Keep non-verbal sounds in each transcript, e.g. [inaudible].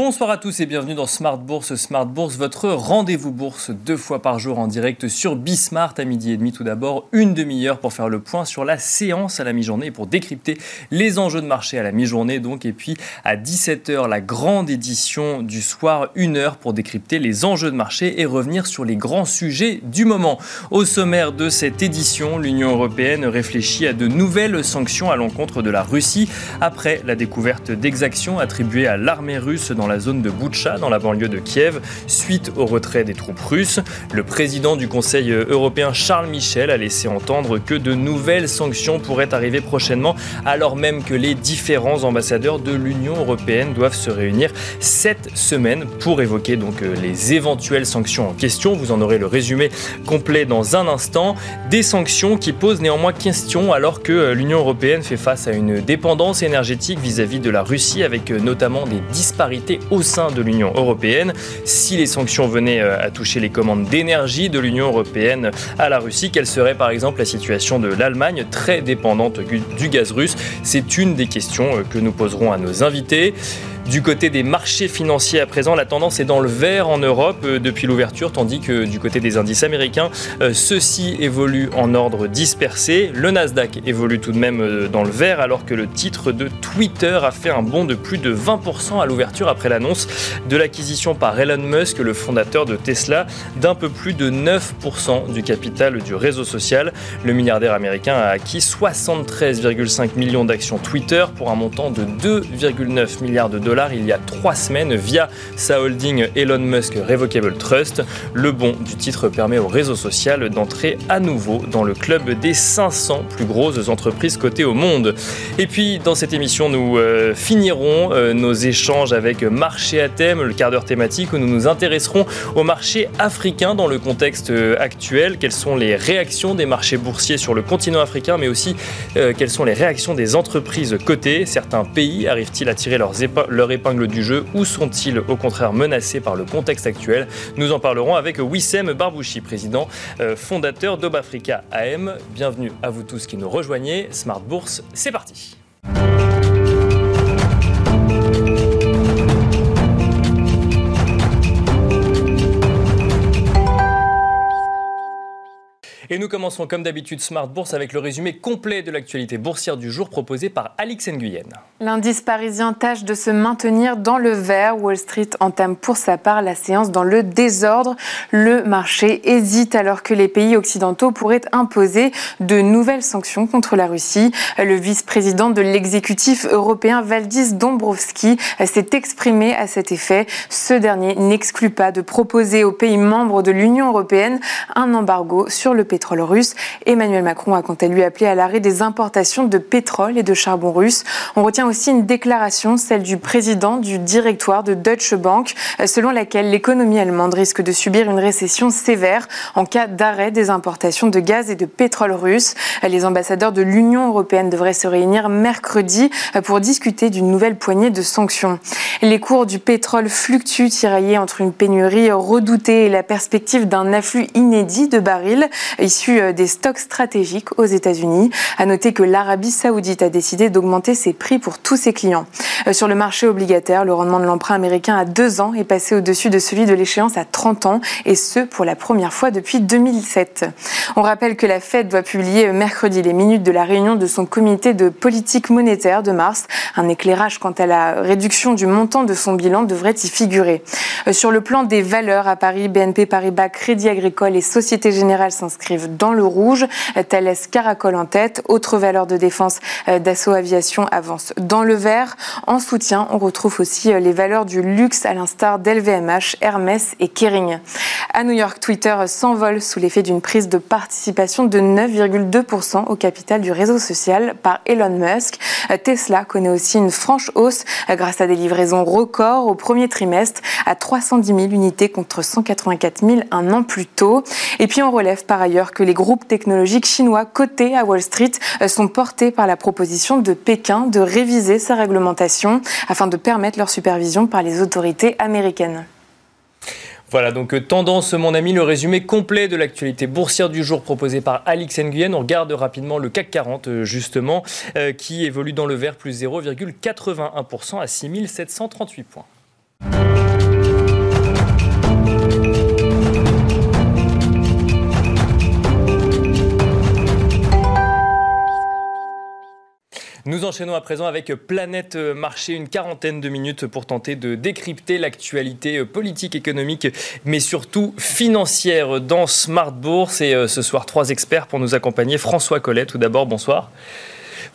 Bonsoir à tous et bienvenue dans Smart Bourse. Smart Bourse, votre rendez-vous bourse deux fois par jour en direct sur Bismart à midi et demi. Tout d'abord, une demi-heure pour faire le point sur la séance à la mi-journée et pour décrypter les enjeux de marché à la mi-journée. Donc, et puis à 17h, la grande édition du soir, une heure pour décrypter les enjeux de marché et revenir sur les grands sujets du moment. Au sommaire de cette édition, l'Union européenne réfléchit à de nouvelles sanctions à l'encontre de la Russie après la découverte d'exactions attribuées à l'armée russe dans la zone de Boutcha, dans la banlieue de Kiev, suite au retrait des troupes russes. Le président du Conseil européen Charles Michel a laissé entendre que de nouvelles sanctions pourraient arriver prochainement, alors même que les différents ambassadeurs de l'Union européenne doivent se réunir cette semaine pour évoquer donc euh, les éventuelles sanctions en question. Vous en aurez le résumé complet dans un instant. Des sanctions qui posent néanmoins question alors que euh, l'Union européenne fait face à une dépendance énergétique vis-à-vis -vis de la Russie avec euh, notamment des disparités au sein de l'Union européenne. Si les sanctions venaient euh, à toucher les commandes d'énergie de l'Union européenne à la Russie, quelle serait par exemple la situation de l'Allemagne, très dépendante du gaz russe? C'est une des questions euh, que nous poserons à nos invités. Du côté des marchés financiers à présent, la tendance est dans le vert en Europe euh, depuis l'ouverture, tandis que du côté des indices américains, euh, ceux-ci évoluent en ordre dispersé. Le Nasdaq évolue tout de même euh, dans le vert, alors que le titre de Twitter a fait un bond de plus de 20% à l'ouverture après l'annonce de l'acquisition par Elon Musk, le fondateur de Tesla, d'un peu plus de 9% du capital du réseau social. Le milliardaire américain a acquis 73,5 millions d'actions Twitter pour un montant de 2,9 milliards de dollars il y a trois semaines via sa holding Elon Musk Revocable Trust. Le bon du titre permet au réseau social d'entrer à nouveau dans le club des 500 plus grosses entreprises cotées au monde. Et puis dans cette émission, nous euh, finirons euh, nos échanges avec Marché à thème, le quart d'heure thématique où nous nous intéresserons au marché africain dans le contexte euh, actuel. Quelles sont les réactions des marchés boursiers sur le continent africain, mais aussi quelles sont les réactions des entreprises cotées? Certains pays arrivent-ils à tirer leurs, leurs épingle du jeu ou sont-ils au contraire menacés par le contexte actuel? Nous en parlerons avec Wissem Barbouchi, président euh, fondateur d'Obafrica AM. Bienvenue à vous tous qui nous rejoignez. Smart Bourse, c'est parti. Et nous commençons comme d'habitude Smart Bourse avec le résumé complet de l'actualité boursière du jour proposé par Alix Nguyen. L'indice parisien tâche de se maintenir dans le vert. Wall Street entame pour sa part la séance dans le désordre. Le marché hésite alors que les pays occidentaux pourraient imposer de nouvelles sanctions contre la Russie. Le vice-président de l'exécutif européen Valdis Dombrovski s'est exprimé à cet effet. Ce dernier n'exclut pas de proposer aux pays membres de l'Union européenne un embargo sur le pétrole pétrole russe. Emmanuel Macron a quant à lui appelé à l'arrêt des importations de pétrole et de charbon russe. On retient aussi une déclaration, celle du président du directoire de Deutsche Bank, selon laquelle l'économie allemande risque de subir une récession sévère en cas d'arrêt des importations de gaz et de pétrole russe. Les ambassadeurs de l'Union européenne devraient se réunir mercredi pour discuter d'une nouvelle poignée de sanctions. Les cours du pétrole fluctuent, tiraillés entre une pénurie redoutée et la perspective d'un afflux inédit de barils issus euh, des stocks stratégiques aux États-Unis. À noter que l'Arabie saoudite a décidé d'augmenter ses prix pour tous ses clients. Euh, sur le marché obligataire, le rendement de l'emprunt américain à deux ans est passé au-dessus de celui de l'échéance à 30 ans, et ce pour la première fois depuis 2007. On rappelle que la Fed doit publier mercredi les minutes de la réunion de son comité de politique monétaire de mars. Un éclairage quant à la réduction du montant de son bilan devrait y figurer. Euh, sur le plan des valeurs à Paris, BNP Paribas, Crédit Agricole et Société Générale s'inscrivent dans le rouge. Thales Caracol en tête. Autre valeur de défense euh, d'assaut aviation avance dans le vert. En soutien, on retrouve aussi euh, les valeurs du luxe à l'instar d'LVMH, Hermès et Kering. À New York, Twitter s'envole sous l'effet d'une prise de participation de 9,2% au capital du réseau social par Elon Musk. Euh, Tesla connaît aussi une franche hausse grâce à des livraisons records au premier trimestre à 310 000 unités contre 184 000 un an plus tôt. Et puis on relève par ailleurs que les groupes technologiques chinois cotés à Wall Street euh, sont portés par la proposition de Pékin de réviser sa réglementation afin de permettre leur supervision par les autorités américaines. Voilà, donc euh, tendance, mon ami, le résumé complet de l'actualité boursière du jour proposé par Alix Nguyen. On regarde rapidement le CAC 40, euh, justement, qui évolue dans le vert plus 0,81% à 6738 points. Nous enchaînons à présent avec Planète Marché, une quarantaine de minutes pour tenter de décrypter l'actualité politique, économique, mais surtout financière dans Smart Bourse. Et euh, ce soir, trois experts pour nous accompagner. François Collet, tout d'abord, bonsoir.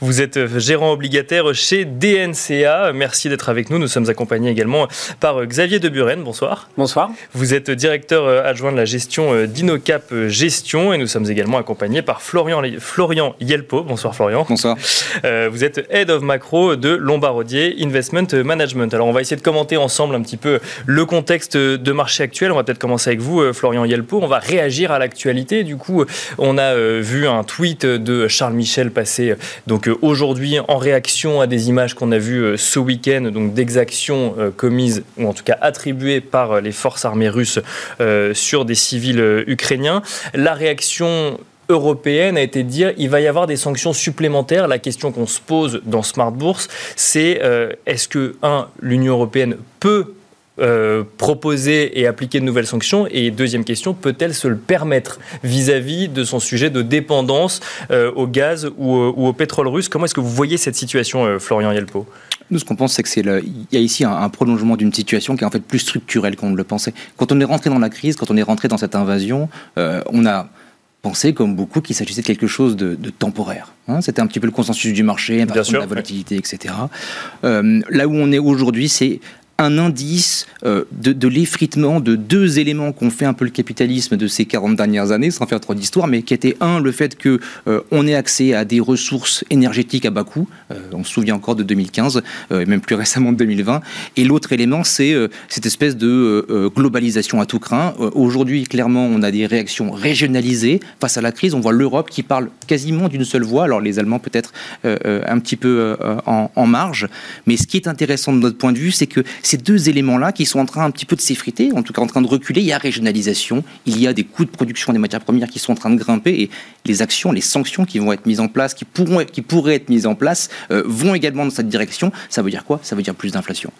Vous êtes gérant obligataire chez DNCA. Merci d'être avec nous. Nous sommes accompagnés également par Xavier Deburen. Bonsoir. Bonsoir. Vous êtes directeur adjoint de la gestion d'Inocap Gestion et nous sommes également accompagnés par Florian, Florian Yelpo. Bonsoir Florian. Bonsoir. Euh, vous êtes Head of Macro de Lombardier Investment Management. Alors on va essayer de commenter ensemble un petit peu le contexte de marché actuel. On va peut-être commencer avec vous, euh, Florian Yelpo. On va réagir à l'actualité. Du coup, on a euh, vu un tweet de Charles Michel passer donc aujourd'hui en réaction à des images qu'on a vues euh, ce week-end, donc d'exactions euh, commises ou en tout cas attribuées par euh, les forces armées russes sur des civils ukrainiens. La réaction européenne a été de dire il va y avoir des sanctions supplémentaires. La question qu'on se pose dans Smart Bourse, c'est est-ce que, un, l'Union européenne peut euh, proposer et appliquer de nouvelles sanctions Et deuxième question, peut-elle se le permettre vis-à-vis de son sujet de dépendance euh, au gaz ou, au pétrole russe? Comment est-ce que vous voyez cette situation, euh, Florian Yelpo? Nous, ce qu'on pense, c'est qu'il y a ici un, prolongement d'une situation qui est en fait plus structurelle qu'on ne le pensait. Quand on est rentré dans la crise, quand on est rentré dans cette invasion, on a pensé, comme beaucoup, qu'il s'agissait de quelque chose de, temporaire. Hein. C'était un petit peu le consensus du marché, la volatilité, etc. là où on est aujourd'hui, c'est un indice euh, de, l'effritement de deux éléments qu'on fait un peu le capitalisme de ces 40 dernières années, sans faire trop d'histoire, mais qui était un, le fait qu'on euh, on ait accès à des ressources énergétiques à bas coût, euh, on se souvient encore de 2015, et même plus récemment de 2020, et l'autre élément, c'est cette espèce de globalisation à tout craint. Aujourd'hui, clairement, on a des réactions régionalisées face à la crise, on voit l'Europe qui parle quasiment d'une seule voix, alors les Allemands peut-être un petit peu en, en marge, mais ce qui est intéressant de notre point de vue, c'est que ces deux éléments-là qui sont en train un petit peu de s'effriter, en tout cas en train de reculer. Il y a régionalisation, il y a des coûts de production des matières premières qui sont en train de grimper et les actions, les sanctions qui vont être mises en place, qui, pourront, qui pourraient être mises en place, euh, vont également dans cette direction. Ça veut dire quoi? Ça veut dire plus d'inflation.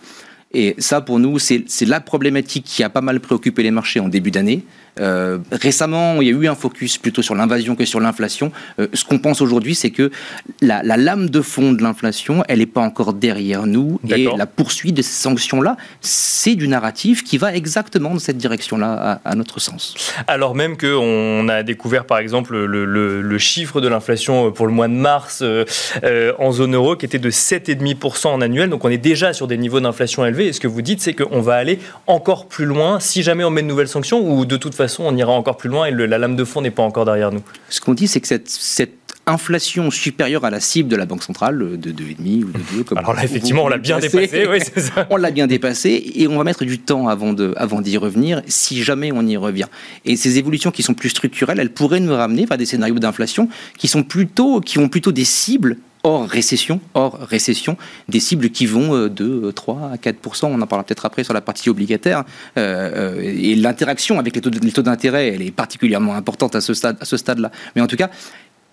Et ça, pour nous, c'est la problématique qui a pas mal préoccupé les marchés en début d'année. Euh, récemment, il y a eu un focus plutôt sur l'invasion que sur l'inflation. Euh, ce qu'on pense aujourd'hui, c'est que la, lame de fond de l'inflation, elle n'est pas encore derrière nous. Et la poursuite de ces sanctions-là, c'est du narratif qui va exactement dans cette direction-là, à, notre sens. Alors même qu'on a découvert, par exemple, le, chiffre de l'inflation pour le mois de mars euh, en zone euro qui était de 7,5% en annuel. Donc on est déjà sur des niveaux d'inflation élevés. Et ce que vous dites, c'est qu'on va aller encore plus loin si jamais on met de nouvelles sanctions ou de toute façon on ira encore plus loin et la lame de fond n'est pas encore derrière nous. Ce qu'on dit, c'est que cette, inflation supérieure à la cible de la Banque centrale, de 2,5 ou de [laughs] 2, comme Alors là, effectivement, on l'a bien dépassé. [laughs] on l'a bien dépassé et on va mettre du temps avant d'y avant revenir, si jamais on y revient. Et ces évolutions qui sont plus structurelles, elles pourraient nous ramener vers des scénarios d'inflation qui, sont plutôt, qui ont plutôt des cibles hors récession, récession, des cibles qui vont euh, de 3 euh, à 4 On en parlera peut-être après sur la partie obligataire. Euh, et l'interaction avec les taux d'intérêt, elle est particulièrement importante à ce stade, à ce stade-là. Mais en tout cas,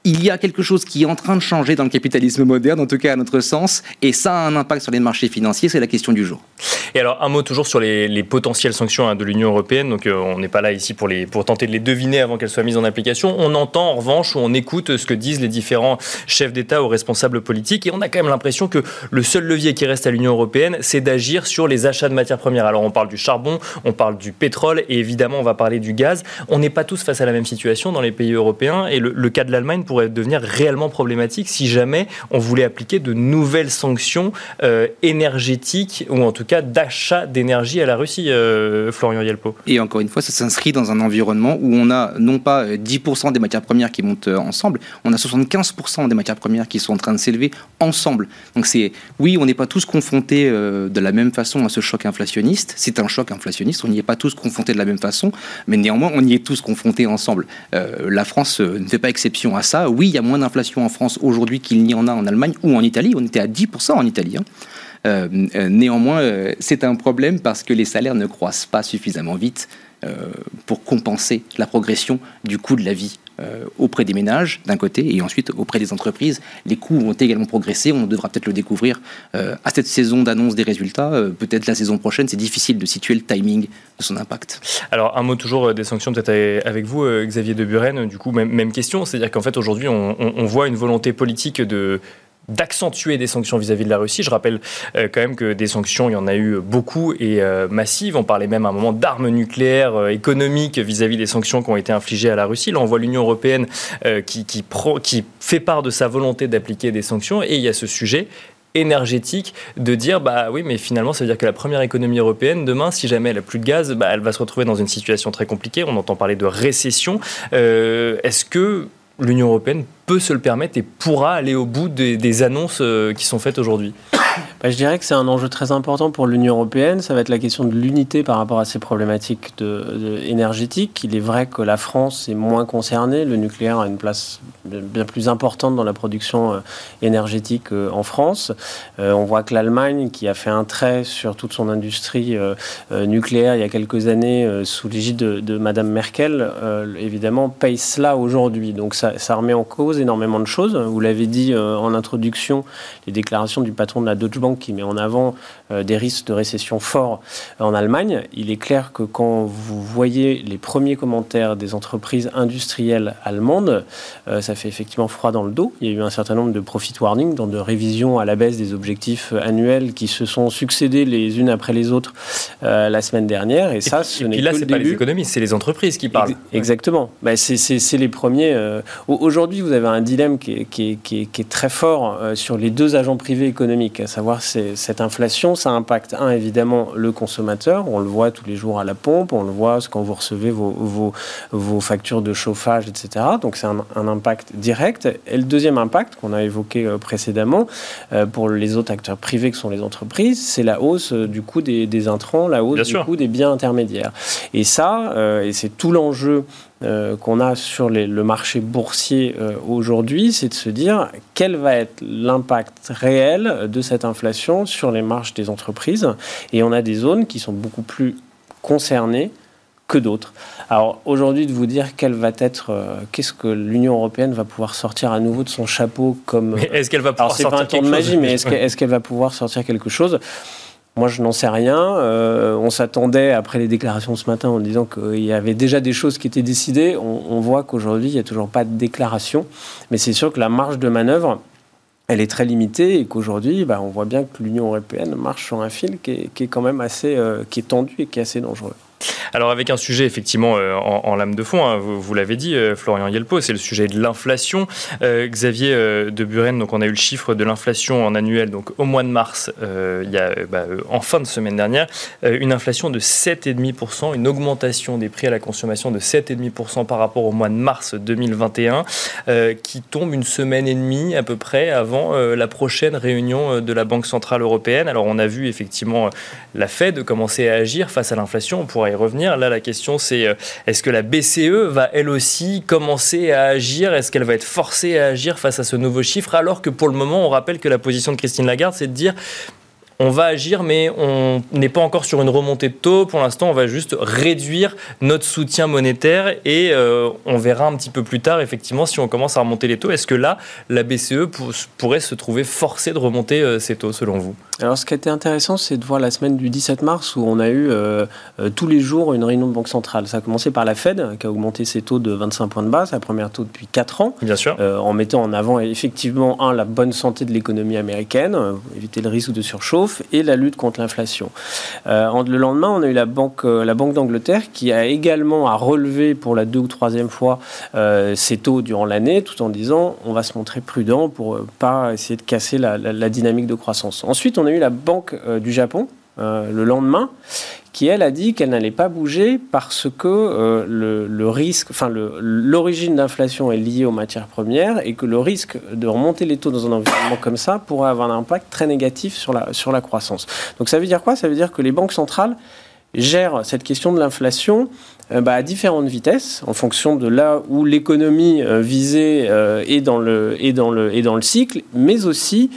il y a quelque chose qui est en train de changer dans le capitalisme moderne, en tout cas à notre sens, et ça a un impact sur les marchés financiers, c'est la question du jour. Et alors un mot toujours sur les, potentielles sanctions hein, de l'Union européenne, donc euh, on n'est pas là ici pour, tenter de les deviner avant qu'elles soient mises en application, on entend en revanche ou on écoute ce que disent les différents chefs d'État ou responsables politiques, et on a quand même l'impression que le seul levier qui reste à l'Union européenne, c'est d'agir sur les achats de matières premières. Alors on parle du charbon, on parle du pétrole, et évidemment on va parler du gaz. On n'est pas tous face à la même situation dans les pays européens, et le cas de l'Allemagne pourrait devenir réellement problématique si jamais on voulait appliquer de nouvelles sanctions euh, énergétiques ou en tout cas d'achat d'énergie à la Russie, euh, Florian Yelpo. Et encore une fois, ça s'inscrit dans un environnement où on a non pas 10% euh, des matières premières qui montent ensemble, on a 75% des matières premières qui sont en train de s'élever ensemble. Donc c'est, oui, on n'est pas tous confrontés de la même façon à ce choc inflationniste. C'est un choc inflationniste, on n'y est pas tous confrontés de la même façon, mais néanmoins, on y est tous confrontés ensemble. la France ne fait pas exception à ça. Oui, il y a moins d'inflation en France aujourd'hui qu'il n'y en a en Allemagne ou en Italie. On était à 10% en Italie. Hein. Euh, euh, néanmoins, euh, c'est un problème parce que les salaires ne croissent pas suffisamment vite pour compenser la progression du coût de la vie auprès des ménages d'un côté et ensuite auprès des entreprises. Les coûts vont également progresser, on devra peut-être le découvrir à cette saison d'annonce des résultats, peut-être la saison prochaine, c'est difficile de situer le timing de son impact. Alors un mot toujours des sanctions peut-être avec vous Xavier de Buren, du coup même, question, c'est-à-dire qu'en fait aujourd'hui on voit une volonté politique de d'accentuer des sanctions vis-à-vis de la Russie. Je rappelle euh, quand même que des sanctions, il y en a eu beaucoup et euh, massives. On parlait même à un moment d'armes nucléaires euh, économiques vis-à-vis des sanctions qui ont été infligées à la Russie. Là, on voit l'Union européenne qui, fait part de sa volonté d'appliquer des sanctions et il y a ce sujet énergétique de dire bah oui mais finalement ça veut dire que la première économie européenne demain si jamais elle a plus de gaz bah, elle va se retrouver dans une situation très compliquée on entend parler de récession est-ce que l'Union européenne peut se le permettre et pourra aller au bout des, annonces euh, qui sont faites aujourd'hui bah, Je dirais que c'est un enjeu très important pour l'Union européenne. Ça va être la question de l'unité par rapport à ces problématiques énergétiques. Il est vrai que la France est moins concernée. Le nucléaire a une place bien plus importante dans la production euh, énergétique euh, en France. on voit que l'Allemagne, qui a fait un trait sur toute son industrie nucléaire il y a quelques années sous l'égide de, de, Madame Merkel, évidemment, paye cela aujourd'hui. Donc ça, ça remet en cause énormément de choses. Vous l'avez dit euh, en introduction, les déclarations du patron de la Deutsche Qui met en avant des risques de récession forts en Allemagne. Il est clair que quand vous voyez les premiers commentaires des entreprises industrielles allemandes, euh, ça fait effectivement froid dans le dos. Il y a eu un certain nombre de profit warnings, dans de révisions à la baisse des objectifs annuels qui se sont succédés les unes après les autres la semaine dernière. Et, ça, ce n'est que là, c'est pas les économistes, c'est les entreprises qui parlent. Exactement. Bah, c'est les premiers. Aujourd'hui, vous avez un dilemme qui est, très fort euh, sur les deux agents privés économiques, à savoir cette inflation, ça impacte, un, évidemment, le consommateur, on le voit tous les jours à la pompe, on le voit quand vous recevez vos, vos, factures de chauffage, etc. Donc c'est un, impact direct. Et le deuxième impact qu'on a évoqué euh, précédemment, euh, pour les autres acteurs privés que sont les entreprises, c'est la hausse du coût des, intrants, la hausse du coût des biens intermédiaires. Et ça, et c'est tout l'enjeu euh, qu'on a sur le marché boursier euh, aujourd'hui, c'est de se dire quel va être l'impact réel de cette inflation sur les marges des entreprises? Et on a des zones qui sont beaucoup plus concernées que d'autres. Alors aujourd'hui, de vous dire quelle va être, euh, qu'est-ce que l'Union européenne va pouvoir sortir à nouveau de son chapeau comme. Est-ce qu'elle va pouvoir sortir pas un de magie, mais est-ce qu'elle va pouvoir sortir quelque chose? Moi, je n'en sais rien. Euh, on s'attendait, après les déclarations ce matin, en disant qu'il y avait déjà des choses qui étaient décidées. On, voit qu'aujourd'hui, il n'y a toujours pas de déclaration. Mais c'est sûr que la marge de manœuvre, elle est très limitée et qu'aujourd'hui, bah, on voit bien que l'Union européenne marche sur un fil qui est, quand même assez, euh, qui est tendu et qui est assez dangereux. Alors avec un sujet effectivement euh, en, lame de fond, hein, vous, l'avez dit, euh, Florian Yelpo, c'est le sujet de l'inflation. Euh, Xavier de Buren, donc on a eu le chiffre de l'inflation en annuel, donc au mois de mars, bah, en fin de semaine dernière, une inflation de 7,5%, une augmentation des prix à la consommation de 7,5% par rapport au mois de mars 2021, qui tombe une semaine et demie à peu près avant la prochaine réunion de la Banque centrale européenne. Alors on a vu effectivement la Fed commencer à agir face à l'inflation. On pourrait revenir. Là, la question, c'est euh, est-ce que la BCE va elle aussi commencer à agir? Est-ce qu'elle va être forcée à agir face à ce nouveau chiffre? Alors que pour le moment, on rappelle que la position de Christine Lagarde, c'est de dire on va agir, mais on n'est pas encore sur une remontée de taux. Pour l'instant, on va juste réduire notre soutien monétaire et euh, on verra un petit peu plus tard, effectivement, si on commence à remonter les taux. Est-ce que là, la BCE pourrait se trouver forcée de remonter euh, ces taux, selon vous? Alors, ce qui a été intéressant, c'est de voir la semaine du 17 mars où on a eu euh, tous les jours une réunion de Banque centrale. Ça a commencé par la Fed, qui a augmenté ses taux de 25 points de base, la première taux depuis 4 ans. Bien sûr. en mettant en avant, effectivement, un, la bonne santé de l'économie américaine, éviter le risque de surchauffe et la lutte contre l'inflation. Euh, le lendemain, on a eu la Banque, euh, la banque d'Angleterre qui a également à relever pour la deux ou troisième fois euh, ses taux durant l'année, tout en disant on va se montrer prudent pour pas essayer de casser la, dynamique de croissance. Ensuite, on a eu la Banque du Japon le lendemain qui elle a dit qu'elle n'allait pas bouger parce que euh, le, risque, enfin l'origine d'inflation est liée aux matières premières et que le risque de remonter les taux dans un environnement comme ça pourrait avoir un impact très négatif sur la, sur la croissance. Donc ça veut dire quoi? Ça veut dire que les banques centrales gèrent cette question de l'inflation euh, bah, à différentes vitesses en fonction de là où l'économie euh, visée est, dans le, est, dans le, est dans le cycle, mais aussi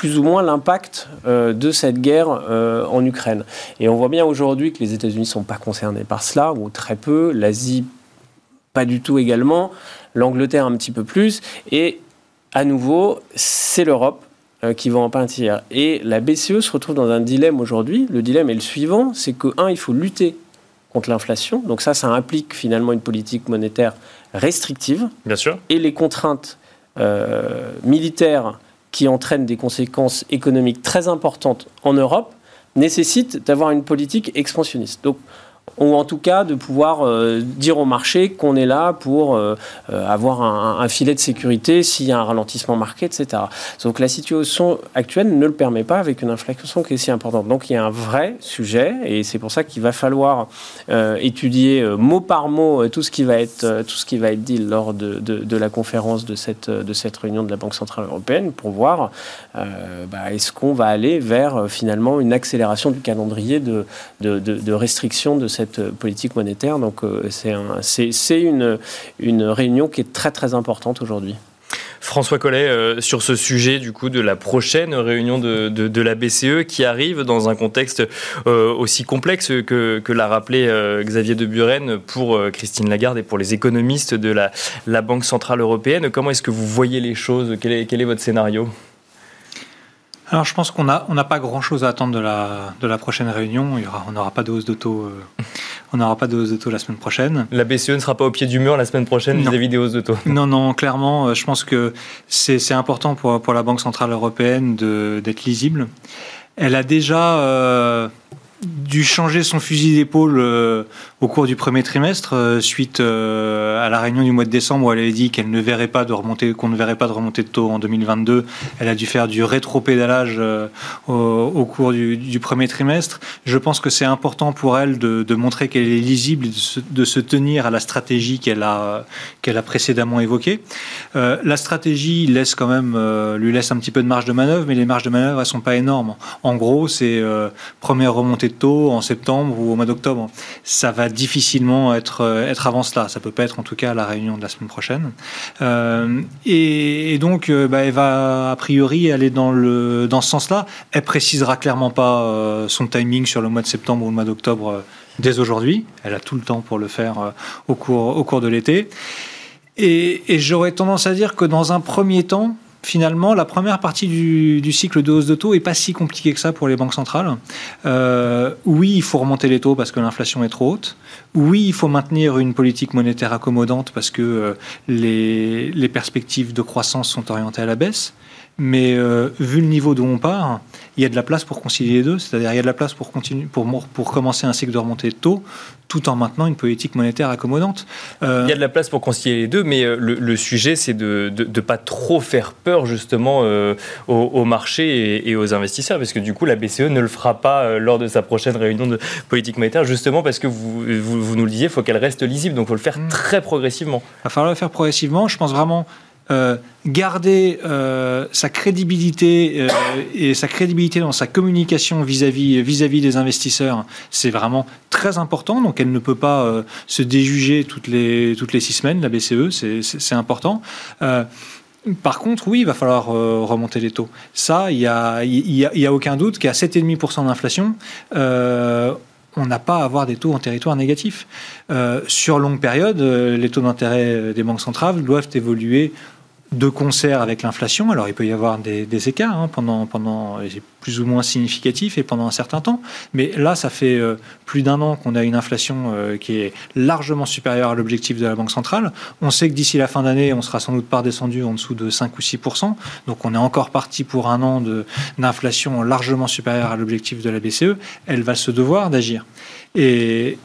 plus ou moins l'impact euh, de cette guerre euh, en Ukraine. Et on voit bien aujourd'hui que les États-Unis ne sont pas concernés par cela, ou très peu. L'Asie pas du tout également, l'Angleterre un petit peu plus, et à nouveau, c'est l'Europe euh, qui va en pâtir. Et la BCE se retrouve dans un dilemme aujourd'hui. Le dilemme est le suivant, c'est que, un, il faut lutter contre l'inflation. Donc ça, ça implique finalement une politique monétaire restrictive. Bien sûr. Et les contraintes militaires qui entraînent des conséquences économiques très importantes en Europe nécessitent d'avoir une politique expansionniste. Ou en tout cas de pouvoir euh, dire au marché qu'on est là pour euh, euh, avoir un, filet de sécurité s'il y a un ralentissement marqué, etc. Donc la situation actuelle ne le permet pas avec une inflation qui est si importante. Donc il y a un vrai sujet et c'est pour ça qu'il va falloir étudier mot par mot tout ce qui va être tout ce qui va être dit lors de, de, la conférence de cette de cette réunion de la Banque centrale européenne pour voir bah, est-ce qu'on va aller vers finalement une accélération du calendrier de, de restriction de cette euh, politique monétaire. Donc euh, c'est une, une réunion qui est très très importante aujourd'hui. François Collet, euh, sur ce sujet du coup de la prochaine réunion de, de, la BCE qui arrive dans un contexte aussi complexe que, que l'a rappelé Xavier de Buren pour Christine Lagarde et pour les économistes de la, la Banque Centrale Européenne. Comment est-ce que vous voyez les choses? Quel est, quel est votre scénario? Alors je pense qu'on n'a on pas grand-chose à attendre de la, de la prochaine réunion. Il y aura, on n'aura pas de hausse d'auto. Euh, on n'aura pas de hausse de la semaine prochaine. La BCE ne sera pas au pied du mur la semaine prochaine vis-à-vis des hausses de taux. [laughs] Non, non, clairement, euh, je pense que c'est important pour, pour la Banque centrale européenne d'être lisible. Elle a déjà euh, dû changer son fusil d'épaule au cours du premier trimestre, euh, suite euh, à la réunion du mois de décembre où elle avait dit qu'elle ne verrait pas de remontée, qu'on ne verrait pas de remontée de taux en 2022. Elle a dû faire du rétro-pédalage au, au, cours du, premier trimestre. Je pense que c'est important pour elle de, de montrer qu'elle est lisible et de se, de tenir à la stratégie qu'elle a, qu'elle a précédemment évoquée. la stratégie laisse quand même, lui laisse un petit peu de marge de manœuvre, mais les marges de manœuvre elles sont pas énormes. En gros, c'est première remontée taux en septembre ou au mois d'octobre. Ça va difficilement être, euh, être avant cela. Ça peut pas être en tout cas à la réunion de la semaine prochaine. Euh, et, donc, euh, bah, elle va a priori aller dans, le, dans ce sens-là. Elle précisera clairement pas son timing sur le mois de septembre ou le mois d'octobre dès aujourd'hui. Elle a tout le temps pour le faire au, cours, au cours de l'été. Et, et j'aurais tendance à dire que dans un premier temps, finalement, la première partie du, cycle de hausse de taux est pas si compliquée que ça pour les banques centrales. Euh, oui, il faut remonter les taux parce que l'inflation est trop haute. Oui, il faut maintenir une politique monétaire accommodante parce que euh, les perspectives de croissance sont orientées à la baisse. Mais euh, vu le niveau d'où on part, il y a de la place pour concilier les deux. C'est-à-dire il y a de la place pour, continuer, pour, pour commencer un cycle de remontée taux tout en maintenant une politique monétaire accommodante. Euh, il y a de la place pour concilier les deux, mais euh, le, sujet, c'est de ne pas trop faire peur justement au, marché et, aux investisseurs, parce que du coup, la BCE ne le fera pas lors de sa prochaine réunion de politique monétaire, justement parce que vous, vous, nous le disiez, il faut qu'elle reste lisible, donc il faut le faire mm. très progressivement. Il va falloir le faire progressivement. Je pense vraiment euh, garder euh, sa crédibilité euh, et sa crédibilité dans sa communication vis-à-vis vis-à-vis des investisseurs, c'est vraiment très important. Donc elle ne peut pas se déjuger toutes les toutes les six semaines. La BCE, c'est important. Par contre, oui, il va falloir remonter les taux. Ça, il n'y a, y y a, aucun doute qu'à 7,5% d'inflation, on n'a pas à avoir des taux en territoire négatif. sur longue période, les taux d'intérêt des banques centrales doivent évoluer de concert avec l'inflation. Alors il peut y avoir des, écarts hein, pendant, pendant plus ou moins significatifs et pendant un certain temps. Mais là, ça fait euh, plus d'un an qu'on a une inflation euh, qui est largement supérieure à l'objectif de la Banque centrale. On sait que d'ici la fin d'année, on sera sans doute pas descendu en dessous de 5 ou 6 Donc on est encore parti pour un an d'inflation largement supérieure à l'objectif de la BCE. Elle va se devoir d'agir. Et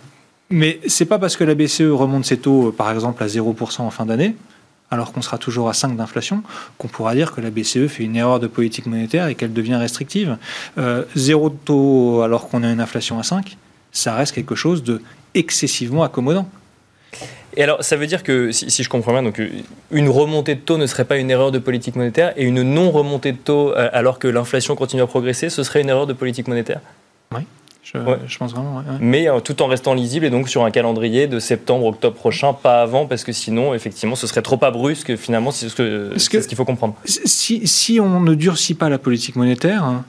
mais c'est pas parce que la BCE remonte ses taux, par exemple, à 0% en fin d'année, alors qu'on sera toujours à 5 d'inflation, qu'on pourra dire que la BCE fait une erreur de politique monétaire et qu'elle devient restrictive. Euh, zéro de taux alors qu'on a une inflation à 5, ça reste quelque chose de excessivement accommodant. Et alors, ça veut dire que, si, je comprends bien, donc, une remontée de taux ne serait pas une erreur de politique monétaire et une non-remontée de taux euh, alors que l'inflation continue à progresser, ce serait une erreur de politique monétaire? Oui. Je, pense vraiment. Mais euh, tout en restant lisible et donc sur un calendrier de septembre-octobre prochain, pas avant, parce que sinon, effectivement, ce serait trop pas brusque. Finalement, c'est ce qu'il faut comprendre. Si, si, on ne durcit pas la politique monétaire, hein,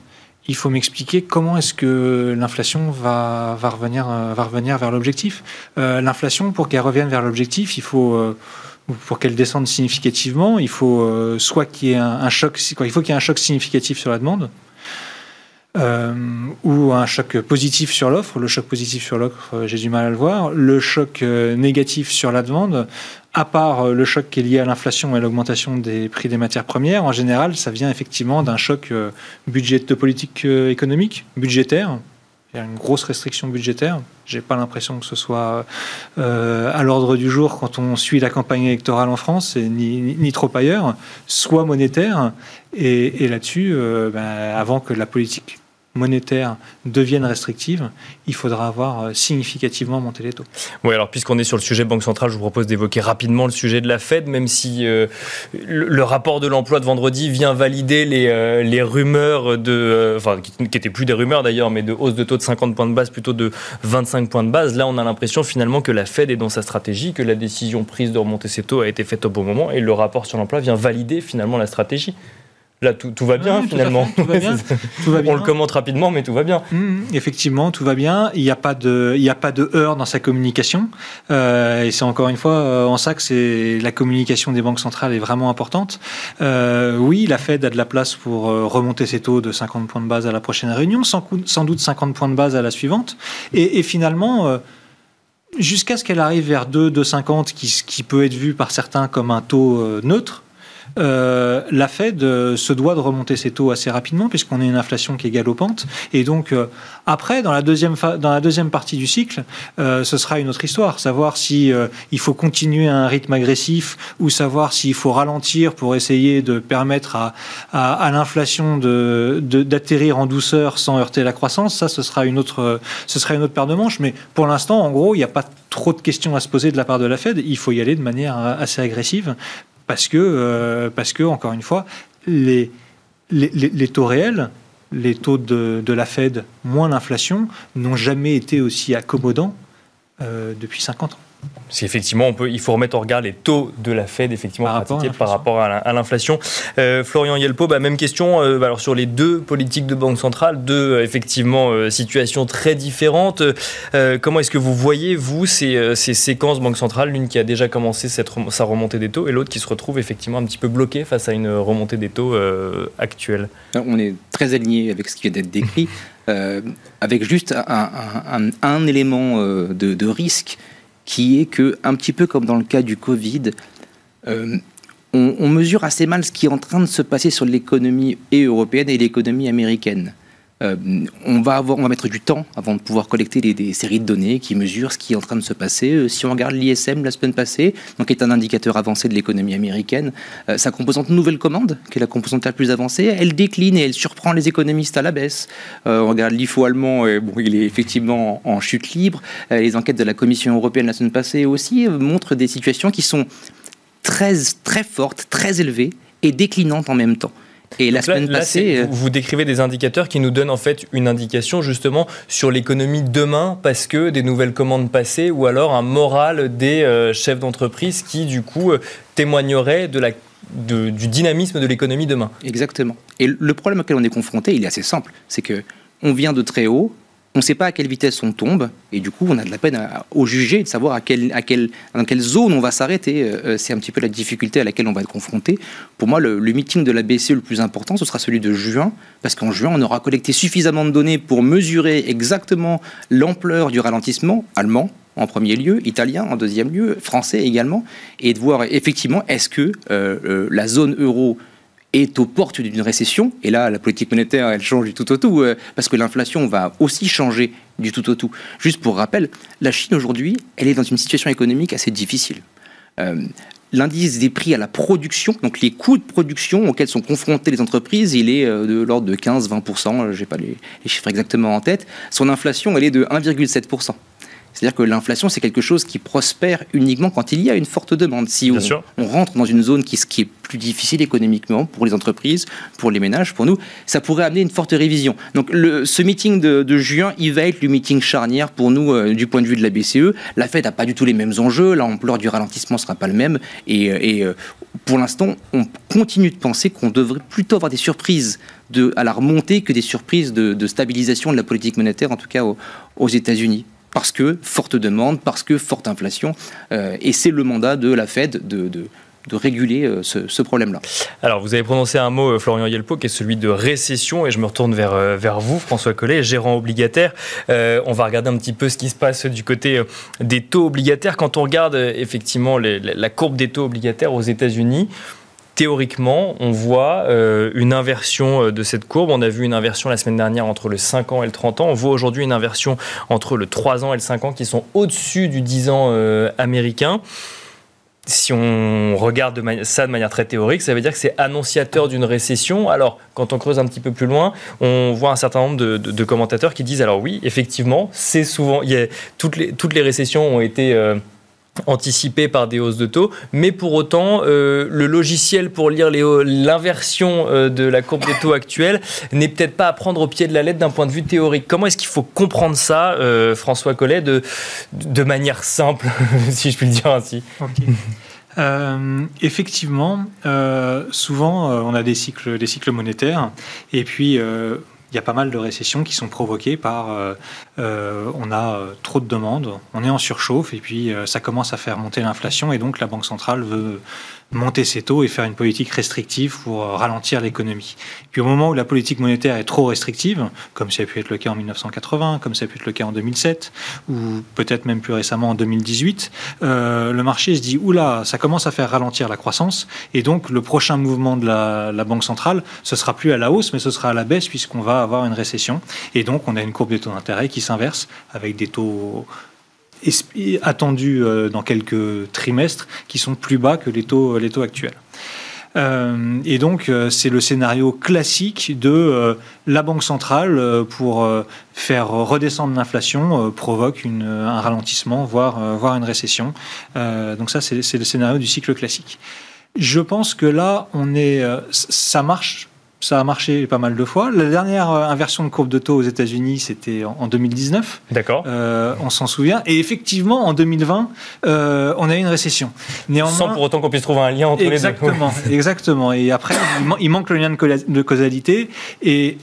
il faut m'expliquer comment est-ce que l'inflation va, va, revenir, va revenir vers l'objectif. l'inflation, pour qu'elle revienne vers l'objectif, il faut pour qu'elle descende significativement, il faut euh, soit qu'il y ait un, choc, il faut qu'il y ait un choc significatif sur la demande, euh, ou un choc positif sur l'offre. Le choc positif sur l'offre, euh, j'ai du mal à le voir. Le choc négatif sur la demande, à part le choc qui est lié à l'inflation et à l'augmentation des prix des matières premières, en général, ça vient effectivement d'un choc budget politique économique, budgétaire, il y a une grosse restriction budgétaire. J'ai pas l'impression que ce soit euh, à l'ordre du jour quand on suit la campagne électorale en France, ni, trop ailleurs, soit monétaire. Et, là-dessus, euh, ben, avant que la politique monétaire devienne restrictive, il faudra avoir euh, significativement monté les taux. Oui, alors puisqu'on est sur le sujet Banque centrale, je vous propose d'évoquer rapidement le sujet de la Fed, même si euh, le, rapport de l'emploi de vendredi vient valider les, euh, les rumeurs de, enfin, qui n'étaient plus des rumeurs d'ailleurs, mais de hausse de taux de 50 points de base plutôt de 25 points de base. Là, on a l'impression finalement que la Fed est dans sa stratégie, que la décision prise de remonter ses taux a été faite au bon moment, et le rapport sur l'emploi vient valider finalement la stratégie. Là, tout, va bien [laughs] finalement. Tout, va bien. On le commente rapidement, mais tout va bien. Mmh, mmh. effectivement, tout va bien. Il n'y a pas de, il a pas de heurts dans sa communication. Euh, et c'est encore une fois euh, en ça que c'est la communication des banques centrales est vraiment importante. Euh, oui, la Fed a de la place pour remonter ses taux de 50 points de base à la prochaine réunion, sans, sans doute 50 points de base à la suivante. Et, finalement jusqu'à ce qu'elle arrive vers 2, 2,50, qui, qui peut être vu par certains comme un taux neutre, euh, la Fed euh, se doit de remonter ses taux assez rapidement puisqu'on a une inflation qui est galopante. Et donc euh, après, dans la deuxième partie du cycle, ce sera une autre histoire, savoir si il faut continuer à un rythme agressif ou savoir s'il faut ralentir pour essayer de permettre à, l'inflation d'atterrir en douceur sans heurter la croissance. Ça, ce une autre ce sera une autre paire de manches. Mais pour l'instant, en gros, il n'y a pas trop de questions à se poser de la part de la Fed. Il faut y aller de manière assez agressive parce que, euh, parce que encore une fois, les, taux réels, les taux de, de la Fed moins l'inflation, n'ont jamais été aussi accommodants euh, depuis 50 ans. Si effectivement, on peut, il faut remettre en regard les taux de la Fed effectivement par pratiqués rapport à l'inflation. Euh, Florian Yelpo, bah, même question. Euh, alors sur les deux politiques de banque centrale, deux euh, effectivement situations très différentes. comment est-ce que vous voyez vous ces, ces séquences banque centrale, l'une qui a déjà commencé cette, sa remontée des taux et l'autre qui se retrouve effectivement un petit peu bloquée face à une remontée des taux actuelle? On est très aligné avec ce qui vient d'être décrit, avec juste un, un élément de, de risque qui est que, un petit peu comme dans le cas du Covid, euh, on, mesure assez mal ce qui est en train de se passer sur l'économie européenne et l'économie américaine. Euh, on, va avoir, on va mettre du temps avant de pouvoir collecter des, séries de données qui mesurent ce qui est en train de se passer. Euh, si on regarde l'ISM la semaine passée, donc qui est un indicateur avancé de l'économie américaine, euh, sa composante nouvelle commande, qui est la composante la plus avancée, elle décline et elle surprend les économistes à la baisse. on regarde l'IFO allemand, bon, il est effectivement en, chute libre. les enquêtes de la Commission européenne la semaine passée aussi montrent des situations qui sont très, très fortes, très élevées et déclinantes en même temps. Et la semaine passée, vous, décrivez des indicateurs qui nous donnent en fait une indication justement sur l'économie demain parce que des nouvelles commandes passées ou alors un moral des euh, chefs d'entreprise qui du coup euh, témoignerait de la du dynamisme de l'économie demain. Exactement. Et le problème auquel on est confronté, il est assez simple, c'est que on vient de très haut, on ne sait pas à quelle vitesse on tombe, et du coup, on a de la peine au juger de savoir à quelle, à quelle, dans quelle zone on va s'arrêter. Euh, euh, c'est un petit peu la difficulté à laquelle on va être confronté. Pour moi, le, meeting de la BCE le plus important, ce sera celui de juin, parce qu'en juin, on aura collecté suffisamment de données pour mesurer exactement l'ampleur du ralentissement allemand, en premier lieu, italien en deuxième lieu, français également, et de voir effectivement est-ce que euh, la zone euro est aux portes d'une récession. Et là, la politique monétaire, elle change du tout au tout, euh, parce que l'inflation va aussi changer du tout au tout. Juste pour rappel, la Chine aujourd'hui, elle est dans une situation économique assez difficile. Euh, l'indice des prix à la production, donc les coûts de production auxquels sont confrontées les entreprises, il est euh, de l'ordre de 15-20%, je n'ai pas les, les, chiffres exactement en tête. Son inflation, elle est de 1,7% C'est-à-dire que l'inflation, c'est quelque chose qui prospère uniquement quand il y a une forte demande. Si on, on, rentre dans une zone qui, qui est plus difficile économiquement pour les entreprises, pour les ménages, pour nous, ça pourrait amener une forte révision. Donc le, ce meeting de, juin, il va être le meeting charnière pour nous euh, du point de vue de la BCE. La Fed n'a pas du tout les mêmes enjeux, l'ampleur du ralentissement ne sera pas le même. Et, et euh, pour l'instant, on continue de penser qu'on devrait plutôt avoir des surprises de, à la remontée que des surprises de, stabilisation de la politique monétaire, en tout cas aux, États-Unis parce que forte demande, parce que forte inflation, euh, et c'est le mandat de la Fed de, réguler euh, ce, problème-là. Alors, vous avez prononcé un mot, euh, Florian Yelpo, qui est celui de récession, et je me retourne vers, vers vous, François Collet, gérant obligataire. on va regarder un petit peu ce qui se passe du côté des taux obligataires. Quand on regarde effectivement la courbe des taux obligataires aux États-Unis, théoriquement, on voit une inversion de cette courbe. On a vu une inversion la semaine dernière entre le 5 ans et le 30 ans. On voit aujourd'hui une inversion entre le 3 ans et le 5 ans qui sont au-dessus du 10 ans américain si on regarde ça de manière très théorique, ça veut dire que c'est annonciateur d'une récession. Alors, quand on creuse un petit peu plus loin, on voit un certain nombre de, commentateurs qui disent alors oui, effectivement, c'est souvent, y a, toutes, les, toutes les récessions ont été euh, anticipées par des hausses de taux, mais pour autant, euh, le logiciel pour lire l'inversion euh, de la courbe des taux actuelle n'est peut-être pas à prendre au pied de la lettre d'un point de vue théorique. Comment est-ce qu'il faut comprendre ça, François Collet, de, manière simple, [laughs] si je puis le dire ainsi? Euh, effectivement, euh, souvent euh, on a des cycles, des cycles monétaires, et puis il y a pas mal de récessions qui sont provoquées par on a trop de demandes, on est en surchauffe, et puis ça commence à faire monter l'inflation, et donc la Banque centrale veut monter ses taux et faire une politique restrictive pour euh, ralentir l'économie. Puis au moment où la politique monétaire est trop restrictive, comme ça a pu être le cas en 1980, comme ça a pu être le cas en 2007, ou peut-être même plus récemment en 2018, euh, le marché se dit oula, ça commence à faire ralentir la croissance, et donc le prochain mouvement de la, la Banque centrale, ce sera plus à la hausse, mais ce sera à la baisse puisqu'on va avoir une récession, et donc on a une courbe des taux d'intérêt qui s'inverse avec des taux attendus euh, dans quelques trimestres qui sont plus bas que les taux, les taux actuels. Euh, et donc, euh, c'est le scénario classique de la Banque centrale pour faire redescendre l'inflation provoque un ralentissement, voire, voire une récession. donc ça, c'est le scénario du cycle classique. Je pense que là, on est, ça marche ça a marché pas mal de fois. La dernière euh, inversion de courbe de taux aux États-Unis, c'était en 2019. D'accord. Euh, on s'en souvient. Et effectivement, en 2020, euh, on a eu une récession. Néanmoins, Sans pour autant qu'on puisse trouver un lien entre les deux. Exactement. [laughs] Et après, il, manque le lien de causalité. Et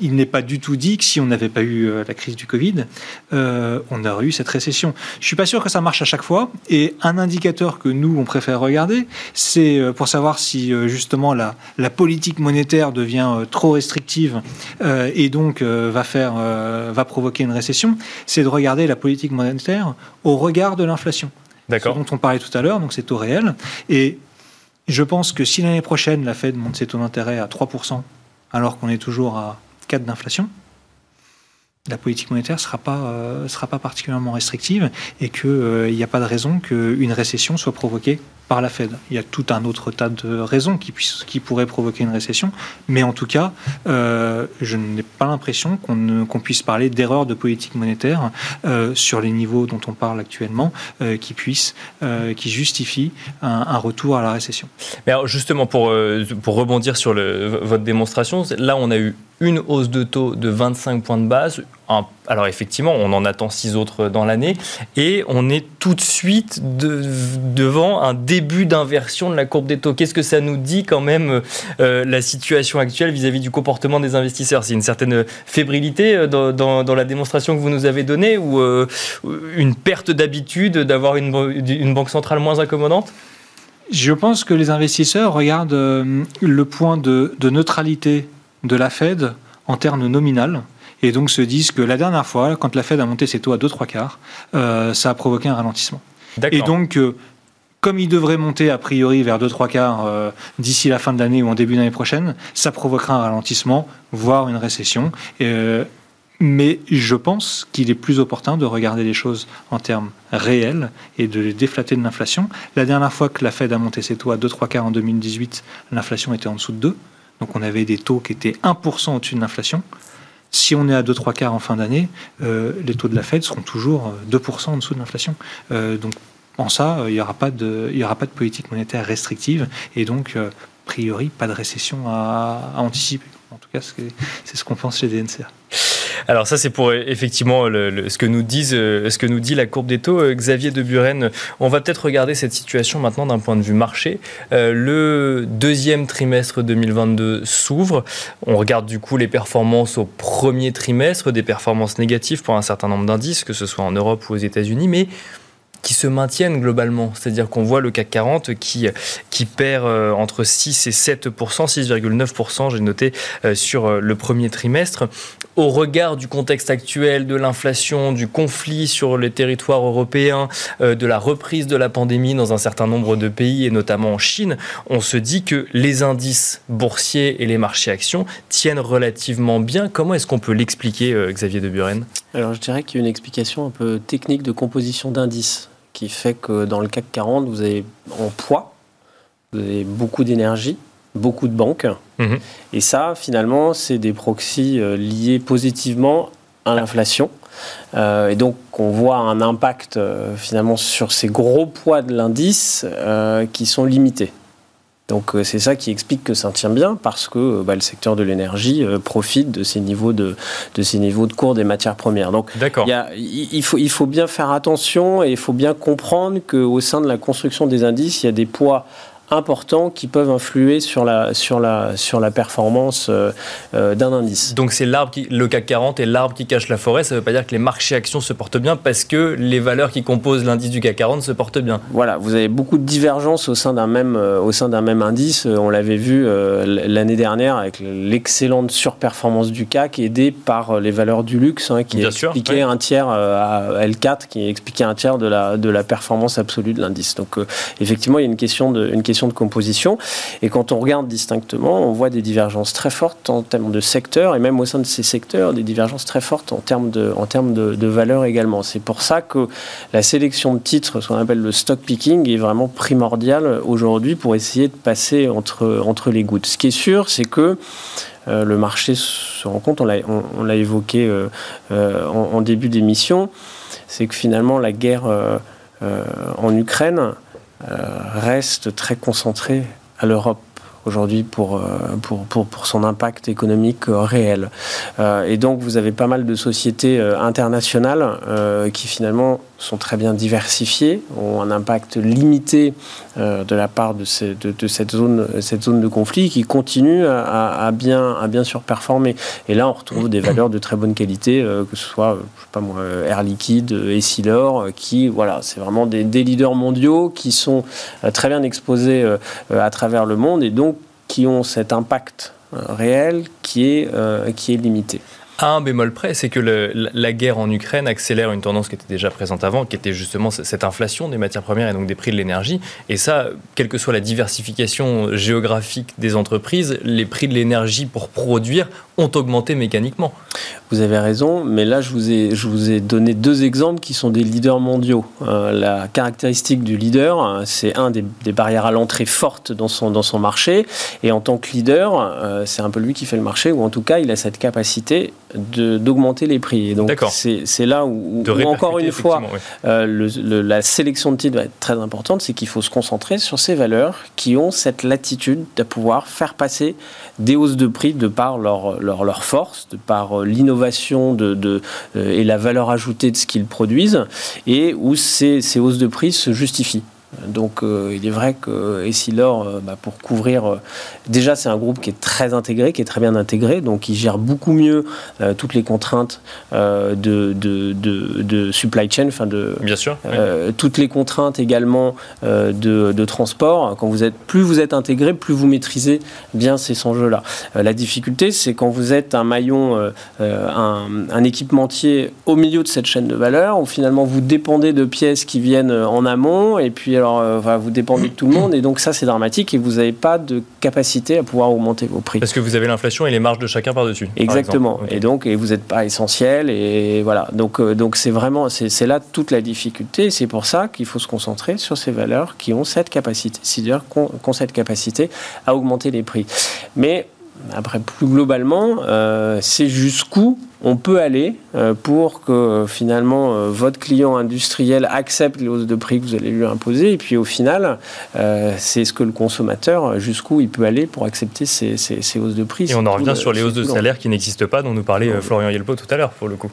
il n'est pas du tout dit que si on n'avait pas eu la crise du Covid, on aurait eu cette récession. Je suis pas sûr que ça marche à chaque fois. Et un indicateur que nous, on préfère regarder, c'est pour savoir si justement la, la politique monétaire devient euh, trop restrictive euh, et donc euh, va, faire, va provoquer une récession, c'est de regarder la politique monétaire au regard de l'inflation. D'accord. Dont on parlait tout à l'heure, donc c'est taux réel. Et je pense que si l'année prochaine, la Fed monte ses taux d'intérêt à 3%, alors qu'on est toujours à 4 d'inflation, la politique monétaire ne sera, pas, sera pas particulièrement restrictive et qu'il n'y a pas de raison qu'une récession soit provoquée par la Fed. Il y a tout un autre tas de raisons qui, pourraient provoquer une récession, mais en tout cas, euh, je n'ai pas l'impression qu'on puisse parler d'erreur de politique monétaire euh, sur les niveaux dont on parle actuellement, euh, qui puissent, qui justifient un, retour à la récession. Mais justement, pour, rebondir sur votre démonstration, là on a eu une hausse de taux de 25 points de base. Alors effectivement, on en attend six autres dans l'année, et on est tout de suite devant un début d'inversion de la courbe des taux. Qu'est-ce que ça nous dit quand même euh, la situation actuelle vis-à-vis du comportement des investisseurs? C'est une certaine fébrilité euh, dans, la démonstration que vous nous avez donnée ou euh, une perte d'habitude d'avoir une, banque centrale moins accommodante? Je pense que les investisseurs regardent le point de, neutralité de la Fed en termes nominal et donc se disent que la dernière fois, quand la Fed a monté ses taux à 2-3 quarts, ça a provoqué un ralentissement. Et donc, comme il devrait monter a priori vers 2-3 quarts euh, d'ici la fin de l'année ou en début d'année prochaine, ça provoquera un ralentissement, voire une récession. Euh, mais je pense qu'il est plus opportun de regarder les choses en termes réels et de les déflater de l'inflation. La dernière fois que la Fed a monté ses taux à 2-3 quarts en 2018, l'inflation était en dessous de 2. Donc on avait des taux qui étaient 1% au-dessus de l'inflation si on est à 2-3 quarts en fin d'année, les taux de la Fed seront toujours 2% en dessous de l'inflation. donc en ça, il n'y aura, pas de, politique monétaire restrictive et donc, a priori, pas de récession à anticiper. C'est ce qu'on pense chez DNCA. Alors ça, c'est pour euh, effectivement ce, que nous disent, euh, ce que nous dit la courbe des taux. Euh, Xavier de Buren, on va peut-être regarder cette situation maintenant d'un point de vue marché. le deuxième trimestre 2022 s'ouvre. On regarde du coup les performances au premier trimestre, des performances négatives pour un certain nombre d'indices, que ce soit en Europe ou aux États-Unis, mais qui se maintiennent globalement. C'est-à-dire qu'on voit le CAC 40 qui, qui perd euh, entre 6 et 7% 6,9% j'ai noté euh, sur euh, le premier trimestre. Au regard du contexte actuel, de l'inflation, du conflit sur les territoires européens, de la reprise de la pandémie dans un certain nombre de pays et notamment en Chine, on se dit que les indices boursiers et les marchés actions tiennent relativement bien. Comment est-ce qu'on peut l'expliquer, Xavier de Buren? Alors je dirais qu'il y a une explication un peu technique de composition d'indices qui fait que dans le CAC 40, vous avez en poids, vous avez beaucoup d'énergie, beaucoup de banques. Mhm. Et ça, finalement, c'est des proxys euh, liés positivement à l'inflation. Euh, et donc, on voit un impact euh, finalement sur ces gros poids de l'indice qui sont limités. Donc euh, c'est ça qui explique que ça tient bien parce que euh, bah, le secteur de l'énergie euh, profite de ces niveaux de, de ces niveaux de cours des matières premières. Donc il, il, faut, il faut bien faire attention et il faut bien comprendre qu'au sein de la construction des indices, il y a des poids importants qui peuvent influer sur la, sur la, sur la performance euh, euh, d'un indice. Donc c'est l'arbre qui, le CAC 40 et l'arbre qui cache la forêt, ça ne veut pas dire que les marchés actions se portent bien parce que les valeurs qui composent l'indice du CAC 40 se portent bien. Voilà, vous avez beaucoup de divergences au sein d'un même, euh, au sein d'un même indice. On l'avait vu l'année dernière avec l'excellente surperformance du CAC aidée par les valeurs du luxe hein, qui expliquait un tiers à L4 qui expliquait un tiers de la, de la performance absolue de l'indice. Donc effectivement, il y a une question de, une question de composition. Et quand on regarde distinctement, on voit des divergences très fortes en termes de secteurs, et même au sein de ces secteurs, des divergences très fortes en termes de, en termes de, de également. C'est pour ça que la sélection de titres, ce qu'on appelle le stock picking, est vraiment primordial aujourd'hui pour essayer de passer entre, entre les gouttes. Ce qui est sûr, c'est que euh, le marché se rend compte, on l'a évoqué euh, euh, en, début d'émission, c'est que finalement la guerre en Ukraine euh, reste très concentré à l'Europe aujourd'hui pour, euh, pour, pour, pour, son impact économique euh, réel. et donc vous avez pas mal de sociétés internationales qui finalement sont très bien diversifiées, ont un impact limité euh, de la part de, cette, zone, de conflit qui continue à, bien, surperformer. Et là, on retrouve des valeurs de très bonne qualité, euh, que ce soit, pas moi, Air Liquide, Essilor, qui, voilà, c'est vraiment des, leaders mondiaux qui sont euh, très bien exposés à travers le monde et donc qui ont cet impact réel qui est limité un bémol près, c'est que la guerre en Ukraine accélère une tendance qui était déjà présente avant, qui était justement cette inflation des matières premières et donc des prix de l'énergie. Et ça, quelle que soit la diversification géographique des entreprises, les prix de l'énergie pour produire ont augmenté mécaniquement. Vous avez raison, mais là, je vous ai, je vous ai donné deux exemples qui sont des leaders mondiaux. Euh, la caractéristique du leader, euh, c'est un des, barrières à l'entrée fortes dans son, dans son marché. Et en tant que leader, euh, c'est un peu lui qui fait le marché, ou en tout cas, il a cette capacité d'augmenter les prix. Et donc, c'est là où, encore une fois, la sélection de titres va être très importante, c'est qu'il faut se concentrer sur ces valeurs qui ont cette latitude de pouvoir faire passer des hausses de prix de par leur leur, leur force, de par euh, l'innovation de, de euh, et la valeur ajoutée de ce qu'ils produisent, et où ces, ces hausses de prix se justifient. Donc euh, il est vrai que Essilor, euh, bah, pour couvrir, euh, déjà c'est un groupe qui est très intégré, qui est très bien intégré, donc il gère beaucoup mieux toutes les contraintes de, de, de, supply chain, enfin de bien sûr, toutes les contraintes également de, transport. Quand vous êtes, plus vous êtes intégré, plus vous maîtrisez bien ces enjeux-là. la difficulté, c'est quand vous êtes un maillon, un, un équipementier au milieu de cette chaîne de valeur, où finalement vous dépendez de pièces qui viennent en amont, et puis alors euh, vous dépendez de tout le monde et donc ça c'est dramatique et vous n'avez pas de capacité à pouvoir augmenter vos prix. Parce que vous avez l'inflation et les marges de chacun par-dessus. Exactement. et donc et vous n'êtes pas essentiel et voilà. Donc euh, donc c'est vraiment c'est là toute la difficulté. C'est pour ça qu'il faut se concentrer sur ces valeurs qui ont cette capacité, c'est-à-dire qu'on ont cette capacité à augmenter les prix. Mais Après, plus globalement, c'est jusqu'où on peut aller euh, pour que euh, finalement euh, votre client industriel accepte les hausses de prix que vous allez lui imposer. Et puis au final, c'est ce que le consommateur, jusqu'où il peut aller pour accepter ces, hausses de prix. Et on en revient sur les hausses de salaire qui n'existent pas, dont nous parlait Florian Yelpo tout à l'heure pour le coup.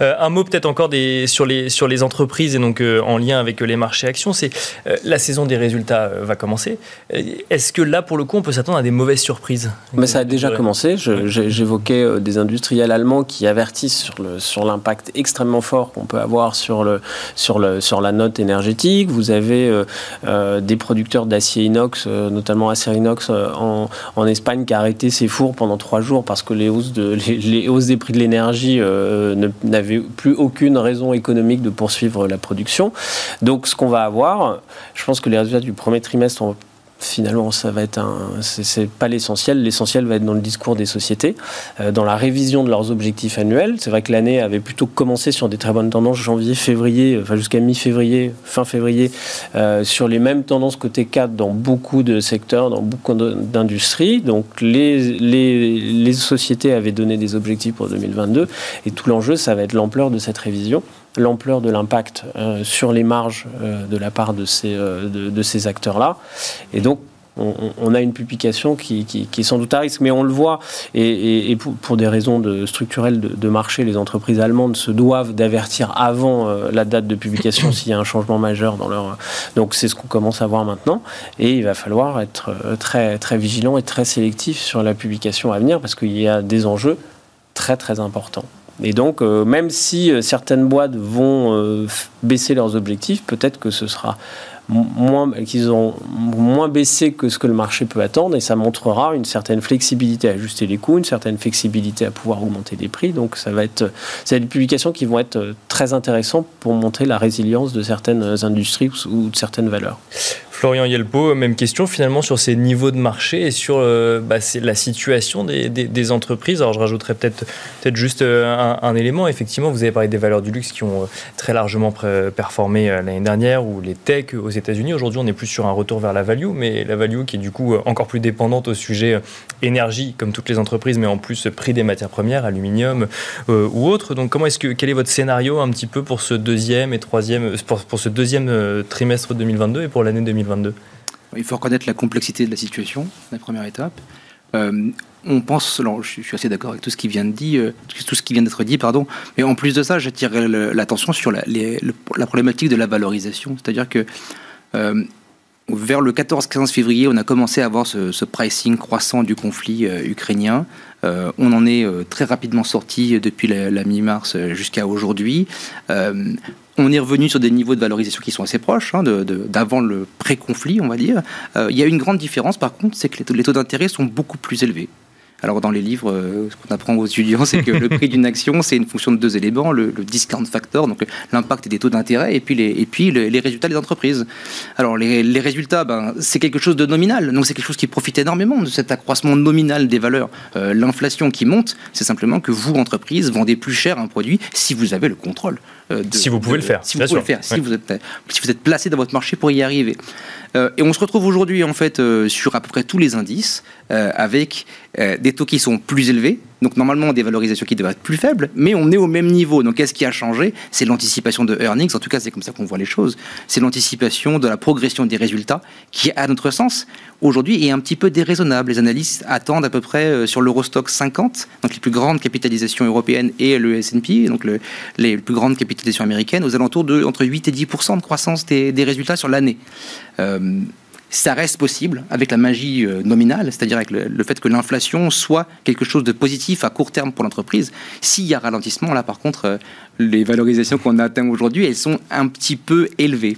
un mot peut-être encore des, sur, les, sur les entreprises et donc en lien avec les marchés actions, c'est la saison des résultats va commencer. Est-ce que là, pour le coup, on peut s'attendre à des mauvaises surprises? Mais ça a déjà commencé. J'évoquais des industriels allemands qui avertissent sur, sur l'impact extrêmement fort qu'on peut avoir sur, le, sur, le, sur la note énergétique. Vous avez euh, euh, des producteurs d'acier inox, euh, notamment Acer Inox en, en, Espagne, qui a arrêté ses fours pendant trois jours parce que les hausses, de, les, hausses des prix de l'énergie n'avaient plus aucune raison économique de poursuivre la production. Donc ce qu'on va avoir, je pense que les résultats du premier trimestre ont finalement, ça va être un. C'est pas l'essentiel. L'essentiel va être dans le discours des sociétés, euh, dans la révision de leurs objectifs annuels. C'est vrai que l'année avait plutôt commencé sur des très bonnes tendances, janvier, février, enfin jusqu'à mi-février, fin février, euh, sur les mêmes tendances côté 4 dans beaucoup de secteurs, dans beaucoup d'industries. Donc les, les, les sociétés avaient donné des objectifs pour 2022 et tout l'enjeu, ça va être l'ampleur de cette révision l'ampleur de l'impact euh, sur les marges euh, de la part de ces, euh, de, ces acteurs-là. Et donc, on, a une publication qui, qui, est sans doute à risque, mais on le voit, et, pour, des raisons de, structurelles de, marché, les entreprises allemandes se doivent d'avertir avant la date de publication [coughs] s'il y a un changement majeur dans leur... Donc c'est ce qu'on commence à voir maintenant, et il va falloir être très, très vigilant et très sélectif sur la publication à venir, parce qu'il y a des enjeux très très importants. Et donc, euh, même si euh, certaines boîtes vont euh, baisser leurs objectifs, peut-être que ce sera moins, qu'ils ont moins baissé que ce que le marché peut attendre, et ça montrera une certaine flexibilité à ajuster les coûts, une certaine flexibilité à pouvoir augmenter les prix. Donc, ça va être, des publications qui vont être très intéressantes pour montrer la résilience de certaines industries ou de certaines valeurs. Florian Yelpo, même question finalement sur ces niveaux de marché et sur euh, bah, la situation des, entreprises. Alors je rajouterais peut-être peut juste euh, un, élément. Effectivement, vous avez parlé des valeurs du luxe qui ont euh, très largement performé l'année dernière ou les tech aux États-Unis. Aujourd'hui, on est plus sur un retour vers la value, mais la value qui est du coup encore plus dépendante au sujet énergie, comme toutes les entreprises, mais en plus prix des matières premières, aluminium ou autres. Donc comment est-ce que quel est votre scénario un petit peu pour ce deuxième et troisième pour, pour ce deuxième trimestre 2022 et pour l'année 2023 il faut reconnaître la complexité de la situation, la première étape. Euh, on pense, je suis assez d'accord avec tout ce qui vient de euh, tout ce qui vient d'être dit, pardon. Mais en plus de ça, j'attirerai l'attention sur la, problématique de la valorisation, c'est-à-dire que euh, vers le 14-15 février, on a commencé à avoir ce, pricing croissant du conflit ukrainien. on en est très rapidement sorti depuis la mi-mars jusqu'à aujourd'hui on est revenu sur des niveaux de valorisation qui sont assez proches hein, d'avant le pré-conflit, on va dire. Euh, il y a une grande différence, par contre, c'est que les taux d'intérêt sont beaucoup plus élevés. Alors dans les livres, euh, ce qu'on apprend aux étudiants, c'est que le [laughs] prix d'une action, c'est une fonction de deux éléments, le, discount factor, donc l'impact des taux d'intérêt, et puis, les, et puis les, résultats des entreprises. Alors les, résultats, ben, c'est quelque chose de nominal, donc c'est quelque chose qui profite énormément de cet accroissement nominal des valeurs. Euh, l'inflation qui monte, c'est simplement que vous, entreprise, vendez plus cher un produit si vous avez le contrôle. Euh, si vous pouvez le faire. Si vous pouvez le faire, si, vous êtes, si vous êtes placé dans votre marché pour y arriver. et on se retrouve aujourd'hui en fait sur à peu près tous les indices avec des des taux qui sont plus élevés, donc normalement des valorisations qui devraient être plus faibles, mais on est au même niveau. Donc qu'est-ce qui a changé? C'est l'anticipation de earnings, en tout cas c'est comme ça qu'on voit les choses, c'est l'anticipation de la progression des résultats qui, à notre sens, aujourd'hui est un petit peu déraisonnable. Les analystes attendent à peu près euh, sur l'Eurostock 50, donc les plus grandes capitalisations européennes et le S&P, donc les plus grandes capitalisations américaines, aux alentours de entre 8 et 10 de croissance des, résultats sur l'année. Euh, ça reste possible avec la magie euh, nominale, c'est-à-dire avec le, fait que l'inflation soit quelque chose de positif à court terme pour l'entreprise. S'il y a ralentissement, là par contre, euh, les valorisations qu'on atteint aujourd'hui, elles sont un petit peu élevées.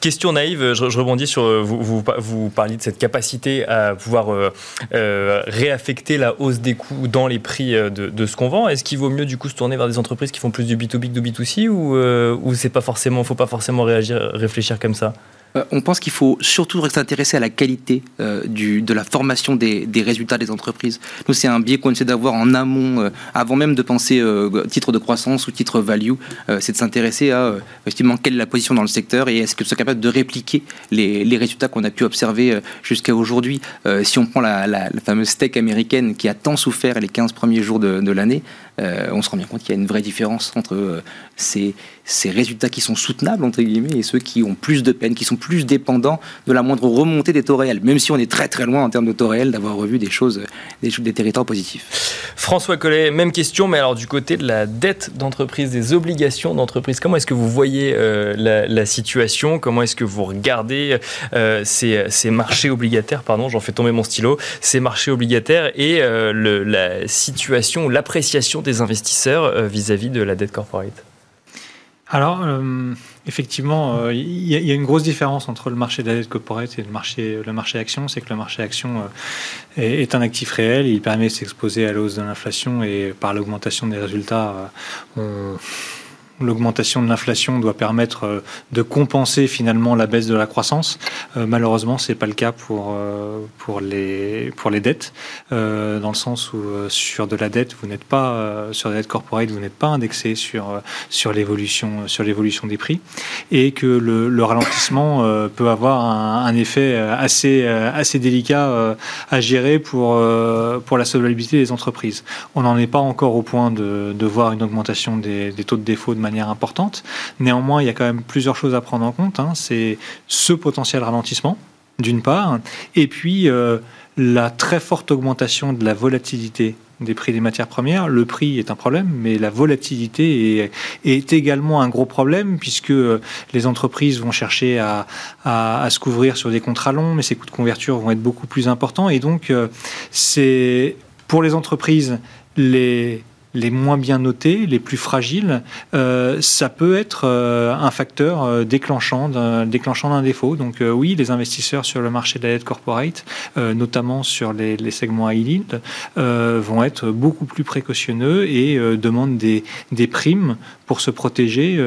Question naïve, je, rebondis sur euh, vous, vous, parliez de cette capacité à pouvoir réaffecter la hausse des coûts dans les prix de, ce qu'on vend. Est-ce qu'il vaut mieux du coup se tourner vers des entreprises qui font plus du B2B que du B2C ou, ou c'est pas forcément, faut pas forcément réagir, réfléchir comme ça? Euh, on pense qu'il faut surtout s'intéresser à la qualité euh, de la formation des, résultats des entreprises. Nous, c'est un biais qu'on essaie d'avoir en amont, euh, avant même de penser titre de croissance ou titre value, c'est de s'intéresser à effectivement quelle est la position dans le secteur et est-ce que c'est capable de répliquer les, résultats qu'on a pu observer jusqu'à aujourd'hui. si on prend la, fameuse tech américaine qui a tant souffert les 15 premiers jours de l'année, on se rend bien compte qu'il y a une vraie différence entre ces, ces résultats qui sont soutenables, entre guillemets, et ceux qui ont plus de peine, qui sont plus dépendants de la moindre remontée des taux réels, même si on est très très loin en termes de taux réels d'avoir revu des choses, des, territoires positifs. François Collet, même question, mais alors du côté de la dette d'entreprise, des obligations d'entreprise, comment est-ce que vous voyez euh, la, situation? Comment est-ce que vous regardez euh, ces, marchés obligataires? Pardon, j'en fais tomber mon stylo. Ces marchés obligataires et euh, la situation, l'appréciation des investisseurs vis-à-vis -vis de la dette corporate alors, euh, effectivement, euh, il y, a une grosse différence entre le marché de la dette corporate et le marché, le marché action. C'est que le marché action euh, est, un actif réel. Il permet de s'exposer à la hausse de l'inflation et par l'augmentation des résultats, on l'augmentation de l'inflation doit permettre euh, de compenser finalement la baisse de la croissance. Euh, malheureusement, c'est pas le cas pour euh, pour les pour les dettes, dans le sens où sur de la dette, vous n'êtes pas sur la dette corporate, vous n'êtes pas indexé sur sur l'évolution des prix, et que le, le ralentissement peut avoir un, un, effet assez assez délicat à gérer pour pour la solvabilité des entreprises. On n'en est pas encore au point de, de voir une augmentation des, des taux de défaut de manière importante. Néanmoins, il y a quand même plusieurs choses à prendre en compte. Hein. C'est ce potentiel ralentissement, d'une part, et puis euh, la très forte augmentation de la volatilité des prix des matières premières. Le prix est un problème, mais la volatilité est, également un gros problème puisque euh, les entreprises vont chercher à, à, se couvrir sur des contrats longs, mais ces coûts de couverture vont être beaucoup plus importants. Et donc, euh, c'est pour les entreprises les les moins bien notés, les plus fragiles, euh, ça peut être euh, un facteur euh, déclenchant d'un déclenchant d'un défaut. Donc oui, les investisseurs sur le marché de la dette corporate, notamment sur les, segments high yield, vont être beaucoup plus précautionneux et demandent des, des, primes pour se protéger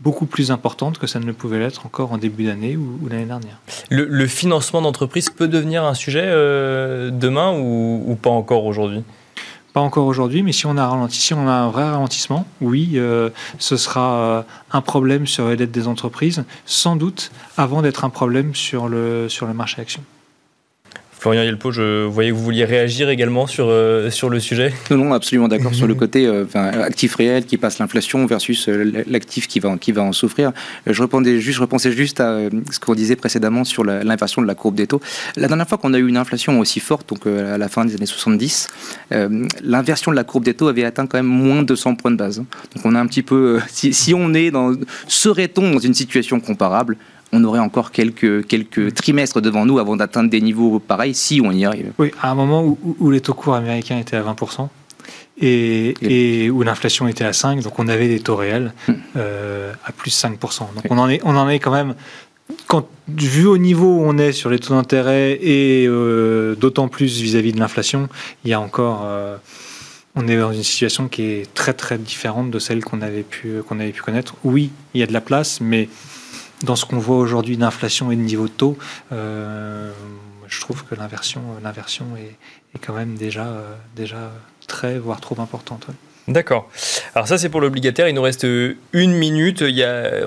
beaucoup plus importantes que ça ne le pouvait l'être encore en début d'année ou, l'année dernière. Le, financement d'entreprise peut devenir un sujet demain ou pas encore aujourd'hui? Pas encore aujourd'hui, mais si on a on a un vrai ralentissement, oui, euh, ce sera euh, un problème sur les dettes des entreprises, sans doute avant d'être un problème sur le, sur le marché action. Florian Yelpo, je voyais que vous vouliez réagir également sur, euh, sur le sujet. Non, non, absolument d'accord sur le [laughs] côté euh, actif réel qui passe l'inflation versus euh, l'actif qui va, qui va en souffrir. Je, repensais juste, je repensais juste à ce qu'on disait précédemment sur l'inversion de la courbe des taux. La dernière fois qu'on a eu une inflation aussi forte, donc à la fin des années 70, l'inversion de la courbe des taux avait atteint quand même moins de 100 points de base. Donc on a un petit peu, si, si on est dans, serait-on dans une situation comparable on aurait encore quelques, quelques trimestres devant nous avant d'atteindre des niveaux pareils, si on y arrive. Oui, à un moment où, les taux courts américains étaient à 20%, et, où l'inflation était à 5, donc on avait des taux réels hmm. euh, à plus 5%. Donc on, en est, on en est quand même, quand, vu au niveau où on est sur les taux d'intérêt et euh, d'autant plus vis-à-vis de l'inflation, il y a encore... Euh, on est dans une situation qui est très très différente de celle qu'on avait pu qu'on avait pu connaître. Oui, il y a de la place, mais dans ce qu'on voit aujourd'hui d'inflation et de niveau de taux, euh, je trouve que l'inversion, l'inversion est, quand même déjà, déjà très, voire trop importante. D'accord. Alors ça c'est pour l'obligataire, il nous reste une minute.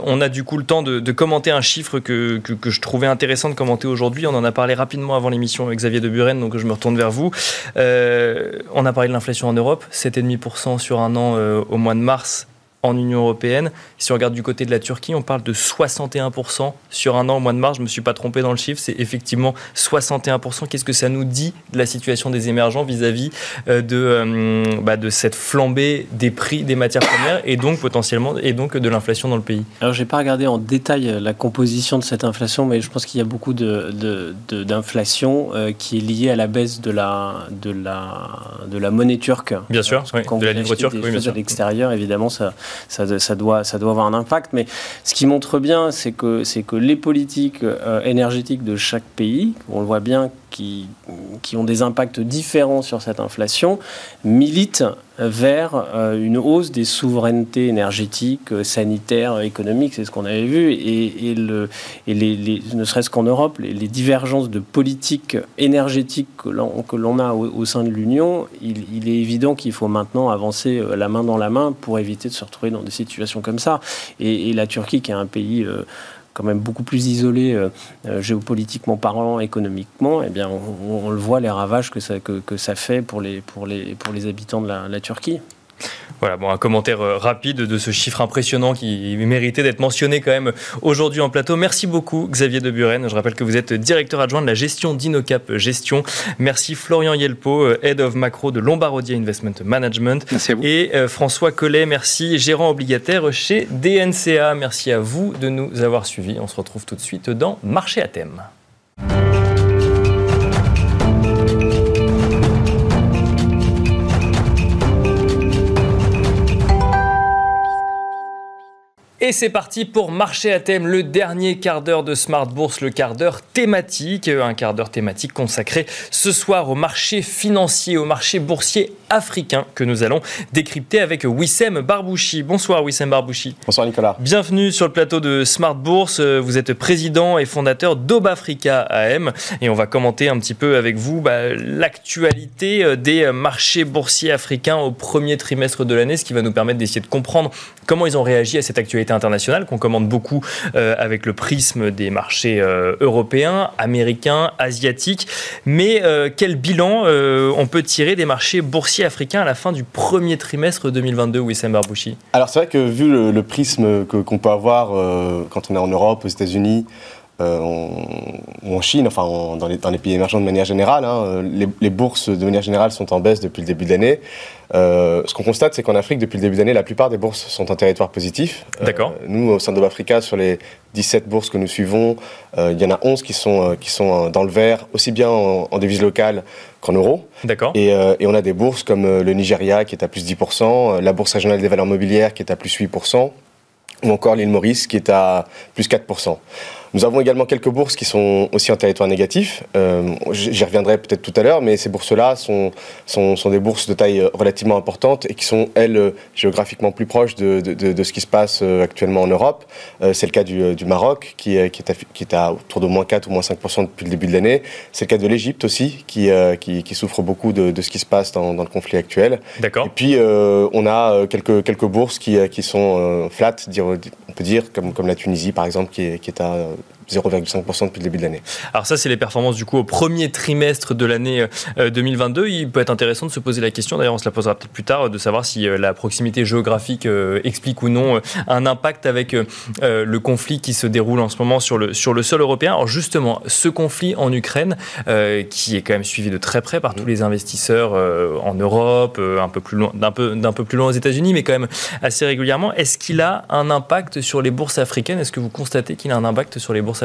On a du coup le temps de, commenter un chiffre que, je trouvais intéressant de commenter aujourd'hui. On en a parlé rapidement avant l'émission avec Xavier de Buren, donc je me retourne vers vous. Euh, on a parlé de l'inflation en Europe, 7,5% sur un an euh, au mois de mars en Union européenne. Si on regarde du côté de la Turquie, on parle de 61% sur un an au mois de mars. Je ne me suis pas trompé dans le chiffre, c'est effectivement 61%. Qu'est-ce que ça nous dit de la situation des émergents vis-à-vis euh, de, euh, bah, de cette flambée des prix des matières premières et donc potentiellement et donc de l'inflation dans le pays? Alors, je n'ai pas regardé en détail la composition de cette inflation, mais je pense qu'il y a beaucoup d'inflation de, qui est liée à la baisse de la, de la, de la monnaie turque. Bien sûr, de la livre turque. Oui, bien sûr. À l'extérieur, évidemment, ça, ça, doit, avoir un impact. Mais ce qui montre bien, c'est que, les politiques euh, énergétiques de chaque pays, on le voit bien qui, ont des impacts différents sur cette inflation, militent vers euh, une hausse des souverainetés énergétiques, euh, sanitaires, économiques, c'est ce qu'on avait vu, et, le, et les, ne serait-ce qu'en Europe, les, divergences de politique énergétique que l'on a au, sein de l'Union, il, est évident qu'il faut maintenant avancer euh, la main dans la main pour éviter de se retrouver dans des situations comme ça. Et, la Turquie, qui est un pays quand même beaucoup plus isolé euh, euh, géopolitiquement parlant, économiquement, eh bien, on, le voit les ravages que ça, fait pour les habitants de la Turquie. Voilà, bon, un commentaire euh, rapide de ce chiffre impressionnant qui méritait d'être mentionné quand même aujourd'hui en plateau. Merci beaucoup Xavier de Buren. Je rappelle que vous êtes directeur adjoint de la gestion d'Inocap Gestion. Merci Florian Yelpo, euh, Head of Macro de Lombardia Investment Management. Merci à vous. Et euh, François Collet, merci, gérant obligataire chez DNCA. Merci à vous de nous avoir suivis. On se retrouve tout de suite dans Marché à thème. Et c'est parti pour Marché à thème, le dernier quart d'heure de Smart Bourse, le quart d'heure thématique, un quart d'heure thématique consacré ce soir au marché financier, au marché boursier africain que nous allons décrypter avec Wissem Barbouchi. Bonsoir Wissem Barbouchi. Bonsoir Nicolas. Bienvenue sur le plateau de Smart Bourse. Vous êtes président et fondateur d'Obafrica AM et on va commenter un petit peu avec vous bah, l'actualité des marchés boursiers africains au premier trimestre de l'année, ce qui va nous permettre d'essayer de comprendre comment ils ont réagi à cette actualité internationale qu'on commande beaucoup euh, avec le prisme des marchés euh, européens, américains, asiatiques. Mais euh, quel bilan on peut tirer des marchés boursiers africains à la fin du premier trimestre 2022, Wissam Barbouchi Alors c'est vrai que vu le, prisme qu'on peut avoir quand on est en Europe, aux États-Unis, ou en Chine, enfin dans, les, dans, les, pays émergents de manière générale, hein, les, les, bourses de manière générale sont en baisse depuis le début de l'année. Euh, ce qu'on constate, c'est qu'en Afrique, depuis le début d'année, la plupart des bourses sont en territoire positif. Euh, D'accord. nous, au sein de Africa, sur les 17 bourses que nous suivons, euh, il y en a 11 qui sont, qui sont dans le vert, aussi bien en, en devise locale qu'en euros. D'accord. Et, et, on a des bourses comme le Nigeria qui est à plus 10%, la Bourse régionale des valeurs mobilières qui est à plus 8%, ou encore l'île Maurice qui est à plus 4%. Nous avons également quelques bourses qui sont aussi en territoire négatif. Euh, J'y reviendrai peut-être tout à l'heure, mais ces bourses-là sont, sont, sont, des bourses de taille euh, relativement importante et qui sont, elles, euh, géographiquement plus proches de, de, de, de ce qui se passe actuellement en Europe. Euh, C'est le cas du, du Maroc, qui, qui, est à, qui est à autour de moins 4 ou moins 5% depuis le début de l'année. C'est le cas de l'Égypte aussi, qui, qui, qui, souffre beaucoup de, de, ce qui se passe dans, dans le conflit actuel. D'accord. Et puis, on a quelques, quelques bourses qui, qui sont flat, on peut dire, comme, comme la Tunisie, par exemple, qui est, qui est à 0,5% depuis le début de l'année. Alors ça, c'est les performances du coup au premier trimestre de l'année 2022. Euh, Il peut être intéressant de se poser la question, d'ailleurs on se la posera peut-être plus tard, de savoir si euh, la proximité géographique euh, explique ou non un impact avec le conflit qui se déroule en ce moment sur le, sur le sol européen. Alors justement, ce conflit en Ukraine, qui est quand même suivi de très près par tous les investisseurs en Europe, un peu plus loin, d'un peu, d'un peu plus loin aux États-Unis, mais quand même assez régulièrement, est-ce qu'il a un impact sur les bourses africaines? Est-ce que vous constatez qu'il a un impact sur les bourses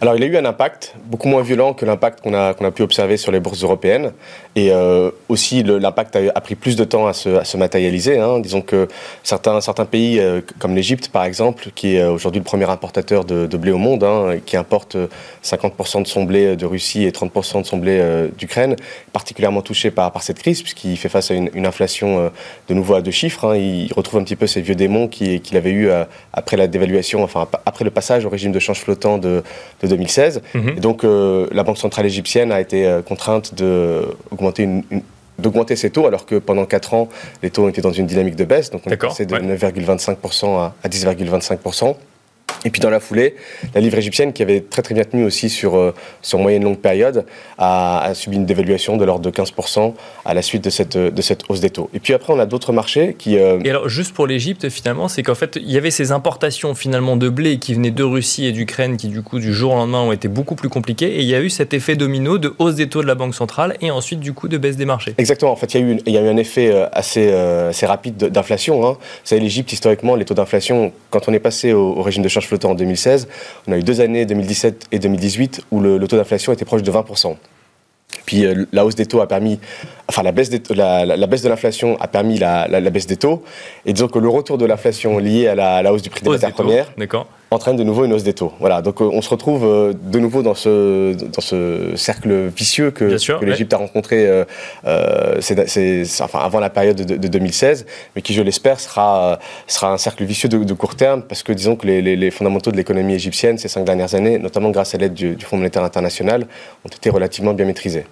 Alors, il a eu un impact beaucoup moins violent que l'impact qu'on a, qu'on a pu observer sur les bourses européennes. Et euh, aussi, l'impact a, pris plus de temps à se, matérialiser. Hein. Disons que certains, certains pays, euh, comme l'Égypte par exemple, qui est aujourd'hui le premier importateur de, blé au monde, hein, qui importe 50% de son blé de Russie et 30% de son blé euh, d'Ukraine, particulièrement touché par, par cette crise, puisqu'il fait face à une, inflation euh, de nouveau à deux chiffres. Hein. Il retrouve un petit peu ces vieux démons qu'il avait eu euh, après la dévaluation, enfin après le passage au régime de change flottant de 2016. Mm -hmm. Et donc euh, la Banque centrale égyptienne a été euh, contrainte d'augmenter une, une d'augmenter ses taux alors que pendant 4 ans les taux étaient dans une dynamique de baisse donc on est passé de ouais. 9,25% à, à 10,25% et puis dans la foulée, la livre égyptienne, qui avait très très bien tenu aussi sur, euh, sur moyenne longue période, a, a, subi une dévaluation de l'ordre de 15% à la suite de cette, de cette hausse des taux. Et puis après, on a d'autres marchés qui... Euh... Et alors juste pour l'Égypte, finalement, c'est qu'en fait, il y avait ces importations finalement de blé qui venaient de Russie et d'Ukraine qui du coup du jour au lendemain ont été beaucoup plus compliquées. Et il y a eu cet effet domino de hausse des taux de la Banque centrale et ensuite du coup de baisse des marchés. Exactement. En fait, il y a eu, il y a eu un effet euh, assez, assez rapide d'inflation. Hein. Vous savez, l'Égypte, historiquement, les taux d'inflation, quand on est passé au, au régime de flottant en 2016, on a eu deux années, 2017 et 2018, où le, le taux d'inflation était proche de 20%. Puis euh, la hausse des taux a permis, enfin la baisse, des, la, la, la baisse de l'inflation a permis la, baisse des taux. Et disons que le retour de l'inflation lié à la, hausse du prix des matières premières entraîne de nouveau une hausse des taux. Voilà, donc on se retrouve de nouveau dans ce, dans ce cercle vicieux que, que l'Égypte a rencontré c'est, enfin, avant la période de, 2016, mais qui, je l'espère, sera, sera un cercle vicieux de, court terme, parce que disons que les, fondamentaux de l'économie égyptienne ces cinq dernières années, notamment grâce à l'aide du, du Fonds monétaire international, ont été relativement bien maîtrisés.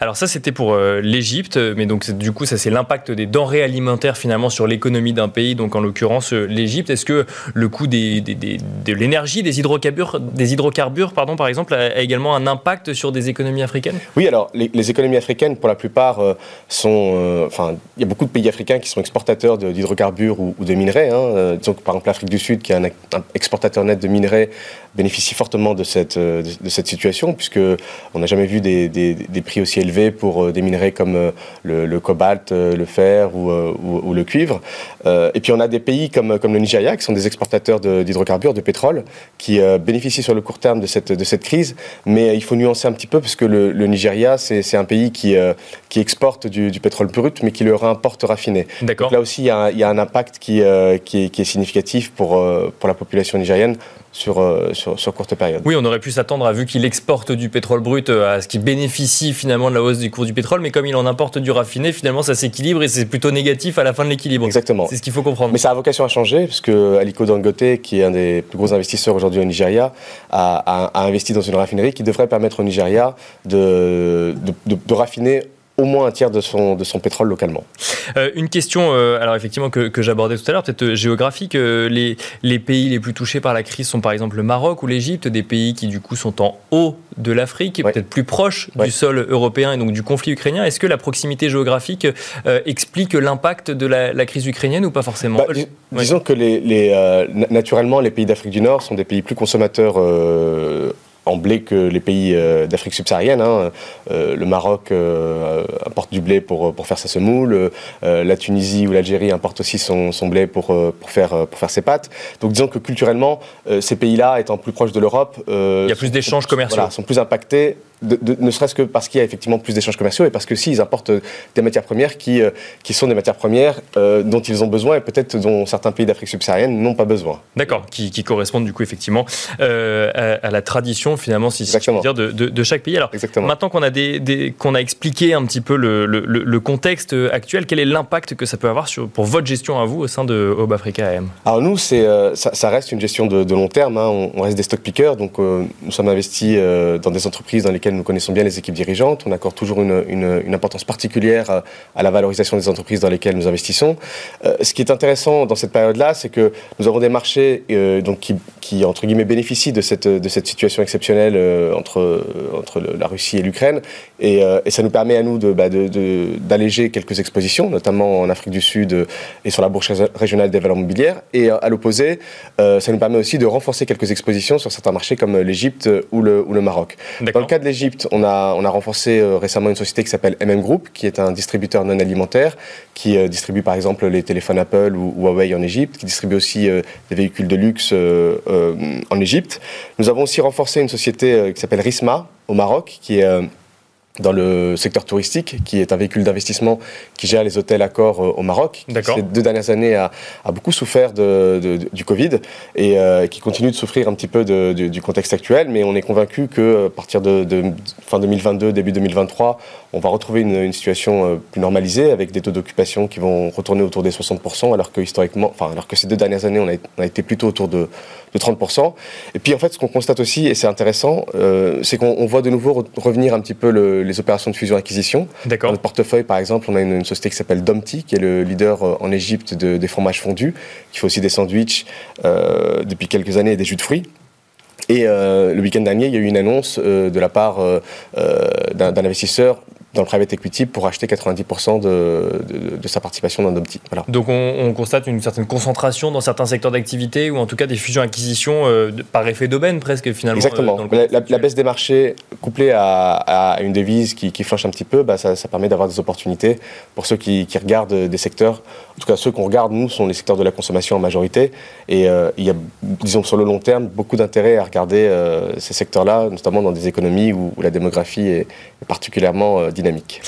Alors ça, c'était pour euh, l'Égypte, mais donc du coup, ça c'est l'impact des denrées alimentaires finalement sur l'économie d'un pays, donc en l'occurrence euh, l'Égypte. Est-ce que le coût de l'énergie, des hydrocarbures, des hydrocarbures pardon, par exemple, a, également un impact sur des économies africaines? Oui, alors les, économies africaines, pour la plupart, euh, sont... Enfin, il y a beaucoup de pays africains qui sont exportateurs d'hydrocarbures ou, de minerais. Hein. disons que par exemple l'Afrique du Sud, qui est un, exportateur net de minerais, bénéficie fortement de cette, de, cette situation, puisque on n'a jamais vu des, des prix aussi élevés pour euh, des minerais comme euh, le, cobalt, euh, le fer ou, le cuivre. et puis on a des pays comme, comme le Nigeria, qui sont des exportateurs d'hydrocarbures, de, pétrole, qui bénéficient sur le court terme de cette, de cette crise. Mais il faut nuancer un petit peu, parce que le, Nigeria, c'est un pays qui, qui exporte du, pétrole brut, mais qui le réimporte raffiné. D'accord. Là aussi, il y, a, il y, a un impact qui, qui, est, qui est significatif pour, pour la population nigérienne euh, sur, sur, courte période. Oui, on aurait pu s'attendre, à vu qu'il exporte du pétrole brut, euh, à ce qu'il bénéficie finalement de la hausse du cours du pétrole, mais comme il en importe du raffiné, finalement ça s'équilibre et c'est plutôt négatif à la fin de l'équilibre. Exactement. C'est ce qu'il faut comprendre. Mais ça a vocation à changer, parce que Aliko Dangote, qui est un des plus gros investisseurs aujourd'hui au Nigeria, a, investi dans une raffinerie qui devrait permettre au Nigeria de, de raffiner au moins un tiers de son, de son pétrole localement. Euh, une question, euh, alors effectivement, que, que j'abordais tout à l'heure, peut-être euh, géographique. les, les pays les plus touchés par la crise sont par exemple le Maroc ou l'Égypte, des pays qui du coup sont en haut de l'Afrique, peut-être plus proches du sol européen et donc du conflit ukrainien. Est-ce que la proximité géographique explique l'impact de la, crise ukrainienne ou pas forcément bah, Disons que les, les naturellement, les pays d'Afrique du Nord sont des pays plus consommateurs en blé que les pays euh, d'Afrique subsaharienne. Hein. Euh, le Maroc euh, importe du blé pour, pour faire sa semoule, la Tunisie ou l'Algérie importent aussi son, son blé pour, pour, faire, pour faire ses pâtes. Donc disons que culturellement, ces pays-là, étant plus proches de l'Europe... Il y a plus d'échanges commerciaux. sont plus impactés ne serait-ce que parce qu'il y a effectivement plus d'échanges commerciaux et parce que si ils apportent des matières premières qui, euh, qui sont des matières premières euh, dont ils ont besoin et peut-être dont certains pays d'Afrique subsaharienne n'ont pas besoin. D'accord, qui, correspondent du coup effectivement euh, à, la tradition finalement, si, je dire, de, de, chaque pays. Alors Exactement. maintenant qu'on a, des, qu'on a expliqué un petit peu le, le, contexte actuel, quel est l'impact que ça peut avoir sur, pour votre gestion à vous au sein de Hub Africa AM Alors nous, c'est, ça, ça, reste une gestion de, long terme, hein. on, reste des stock pickers, donc nous sommes investis dans des entreprises dans lesquelles nous connaissons bien les équipes dirigeantes. On accorde toujours une, importance particulière à, la valorisation des entreprises dans lesquelles nous investissons. Euh, ce qui est intéressant dans cette période-là, c'est que nous avons des marchés euh, donc qui, entre guillemets, bénéficient de cette, de cette situation exceptionnelle euh, entre, entre la Russie et l'Ukraine. Et, ça nous permet à nous bah, d'alléger quelques expositions, notamment en Afrique du Sud et sur la bourse régionale des valeurs mobilières. Et à l'opposé, ça nous permet aussi de renforcer quelques expositions sur certains marchés comme l'Égypte ou le, ou le Maroc. Dans le cas de l'Égypte, on a, on a renforcé euh, récemment une société qui s'appelle MM Group, qui est un distributeur non alimentaire, qui euh, distribue par exemple les téléphones Apple ou, Huawei en Égypte, qui distribue aussi euh, des véhicules de luxe en Égypte. Nous avons aussi renforcé une société qui s'appelle Risma au Maroc, qui est dans le secteur touristique, qui est un véhicule d'investissement qui gère les hôtels Accor euh, au Maroc, qui ces deux dernières années a, beaucoup souffert de, du Covid et euh, qui continue de souffrir un petit peu du contexte actuel, mais on est convaincu que à partir de, fin 2022, début 2023, on va retrouver une, situation euh, plus normalisée avec des taux d'occupation qui vont retourner autour des 60%, alors que historiquement, enfin alors que ces deux dernières années, on a, on a été plutôt autour de, 30%. Et puis en fait, ce qu'on constate aussi, et c'est intéressant, c'est qu'on voit de nouveau revenir un petit peu le les opérations de fusion-acquisition. Dans notre portefeuille, par exemple, on a une, société qui s'appelle Domti, qui est le leader euh, en Égypte des fromages fondus, qui fait aussi des sandwichs euh, depuis quelques années et des jus de fruits. Et euh, le week-end dernier, il y a eu une annonce de la part d'un investisseur dans le private equity pour acheter 90% de, de, sa participation dans Domti. Voilà. Donc on, constate une certaine concentration dans certains secteurs d'activité ou en tout cas des fusions-acquisitions euh, par effet d'aubaine presque finalement. Exactement. Euh, la, baisse des marchés couplée à, une devise qui, qui, flanche un petit peu, bah, ça, permet d'avoir des opportunités pour ceux qui, regardent des secteurs. En tout cas, ceux qu'on regarde, nous, sont les secteurs de la consommation en majorité. Et euh, il y a, disons, sur le long terme, beaucoup d'intérêt à regarder ces secteurs-là, notamment dans des économies où, la démographie est, particulièrement dynamique.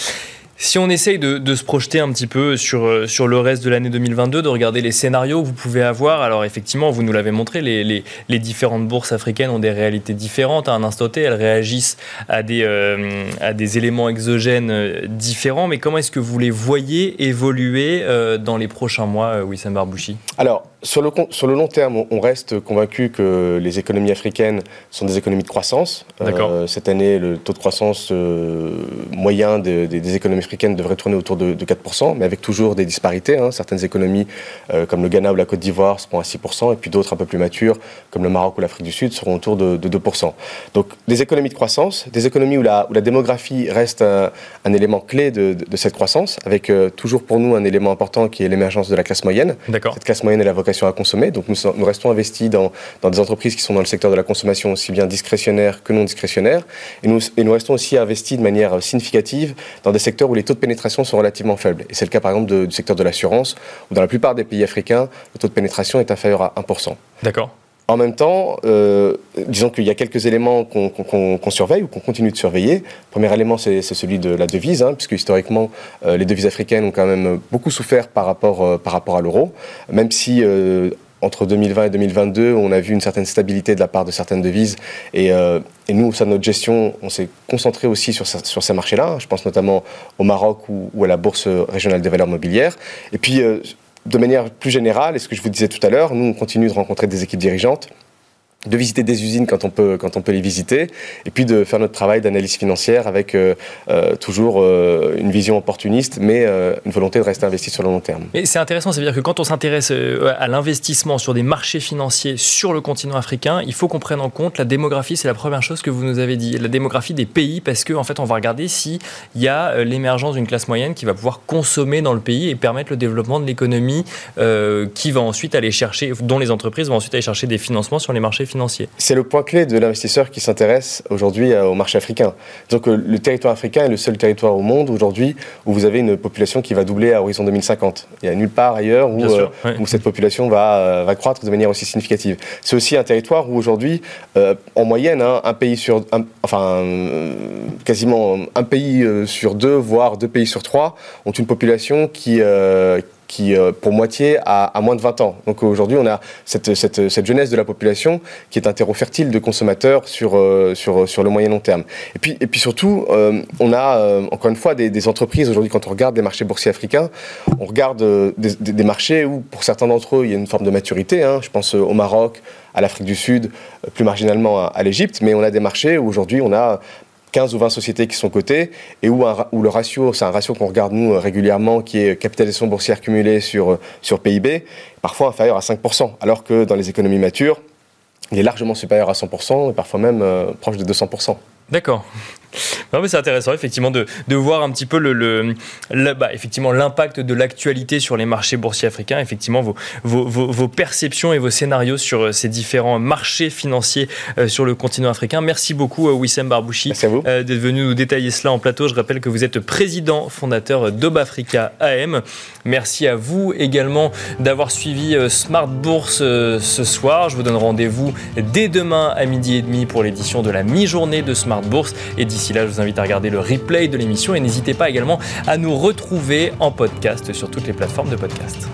Si on essaye de, se projeter un petit peu sur, euh, sur le reste de l'année 2022, de regarder les scénarios que vous pouvez avoir, alors effectivement, vous nous l'avez montré, les, les, différentes bourses africaines ont des réalités différentes. À un instant T, elles réagissent à des, euh, à des éléments exogènes euh, différents. Mais comment est-ce que vous les voyez évoluer dans les prochains mois, Wissam Barbouchi? Alors, sur le, sur le long terme, on reste convaincu que les économies africaines sont des économies de croissance. Euh, cette année, le taux de croissance euh, moyen des économies africaines devrait tourner autour de, 4%, mais avec toujours des disparités. Hein. Certaines économies, euh, comme le Ghana ou la Côte d'Ivoire, seront à 6%, et puis d'autres un peu plus matures, comme le Maroc ou l'Afrique du Sud, seront autour de, 2%. Donc des économies de croissance, des économies où la, où la démographie reste un, élément clé de, cette croissance, avec toujours pour nous un élément important qui est l'émergence de la classe moyenne. Cette classe moyenne est la vocation à consommer. Donc nous, restons investis dans, dans, des entreprises qui sont dans le secteur de la consommation aussi bien discrétionnaire que non discrétionnaire. Et nous, et nous restons aussi investis de manière significative dans des secteurs où les taux de pénétration sont relativement faibles. Et c'est le cas par exemple du secteur de l'assurance, où dans la plupart des pays africains, le taux de pénétration est inférieur à 1%. D'accord. En même temps, euh, disons qu'il y a quelques éléments qu'on surveille ou qu'on continue de surveiller. Le premier élément, c'est celui de la devise, hein, puisque historiquement, euh, les devises africaines ont quand même beaucoup souffert par rapport, euh, par rapport à l'euro, même si entre 2020 et 2022, on a vu une certaine stabilité de la part de certaines devises. Et, nous, au sein de notre gestion, on s'est concentré aussi sur, sur ces marchés-là. Je pense notamment au Maroc ou, à la Bourse régionale des valeurs mobilières. Et puis, de manière plus générale, et ce que je vous disais tout à l'heure, nous, on continue de rencontrer des équipes dirigeantes de visiter des usines quand on peut quand on peut les visiter et puis de faire notre travail d'analyse financière avec euh, euh, toujours euh, une vision opportuniste mais une volonté de rester investi sur le long terme. Et c'est intéressant, c'est à dire que quand on s'intéresse à l'investissement sur des marchés financiers sur le continent africain, il faut qu'on prenne en compte la démographie, c'est la première chose que vous nous avez dit, la démographie des pays parce que en fait on va regarder si il y a l'émergence d'une classe moyenne qui va pouvoir consommer dans le pays et permettre le développement de l'économie qui va ensuite aller chercher dont les entreprises vont ensuite aller chercher des financements sur les marchés c'est le point clé de l'investisseur qui s'intéresse aujourd'hui euh, au marché africain. Donc euh, le territoire africain est le seul territoire au monde aujourd'hui où vous avez une population qui va doubler à horizon 2050. Il n'y a nulle part ailleurs où, euh, où cette population va, va, croître de manière aussi significative. C'est aussi un territoire où aujourd'hui, en moyenne, hein, un pays sur, enfin quasiment un pays sur deux, voire deux pays sur trois, ont une population qui qui, euh, pour moitié, a, moins de 20 ans. Donc aujourd'hui, on a cette, cette, jeunesse de la population qui est un terreau fertile de consommateurs sur, euh, sur, sur le moyen long terme. Et puis, et puis surtout, euh, on a, encore une fois, des, entreprises, aujourd'hui, quand on regarde les marchés boursiers africains, on regarde des, marchés où, pour certains d'entre eux, il y a une forme de maturité. Hein. Je pense au Maroc, à l'Afrique du Sud, plus marginalement à l'Égypte, mais on a des marchés où aujourd'hui, on a 15 ou 20 sociétés qui sont cotées et où, où le ratio, c'est un ratio qu'on regarde nous régulièrement, qui est capitalisation boursière cumulée sur, sur PIB, parfois inférieur à 5%, alors que dans les économies matures, il est largement supérieur à 100% et parfois même euh, proche de 200%. D'accord. Non, mais c'est intéressant effectivement de, de, voir un petit peu le, le, bah, effectivement l'impact de l'actualité sur les marchés boursiers africains, effectivement vos, vos, vos, perceptions et vos scénarios sur euh, ces différents marchés financiers euh, sur le continent africain. Merci beaucoup euh, Wissem Barbouchi d'être venu nous détailler cela en plateau. Je rappelle que vous êtes président fondateur d'Obafrica AM. Merci à vous également d'avoir suivi Smart Bourse ce soir. Je vous donne rendez-vous dès demain à midi et demi pour l'édition de la mi-journée de Smart Bourse et d'ici là je vous invite à regarder le replay de l'émission et n'hésitez pas également à nous retrouver en podcast sur toutes les plateformes de podcast.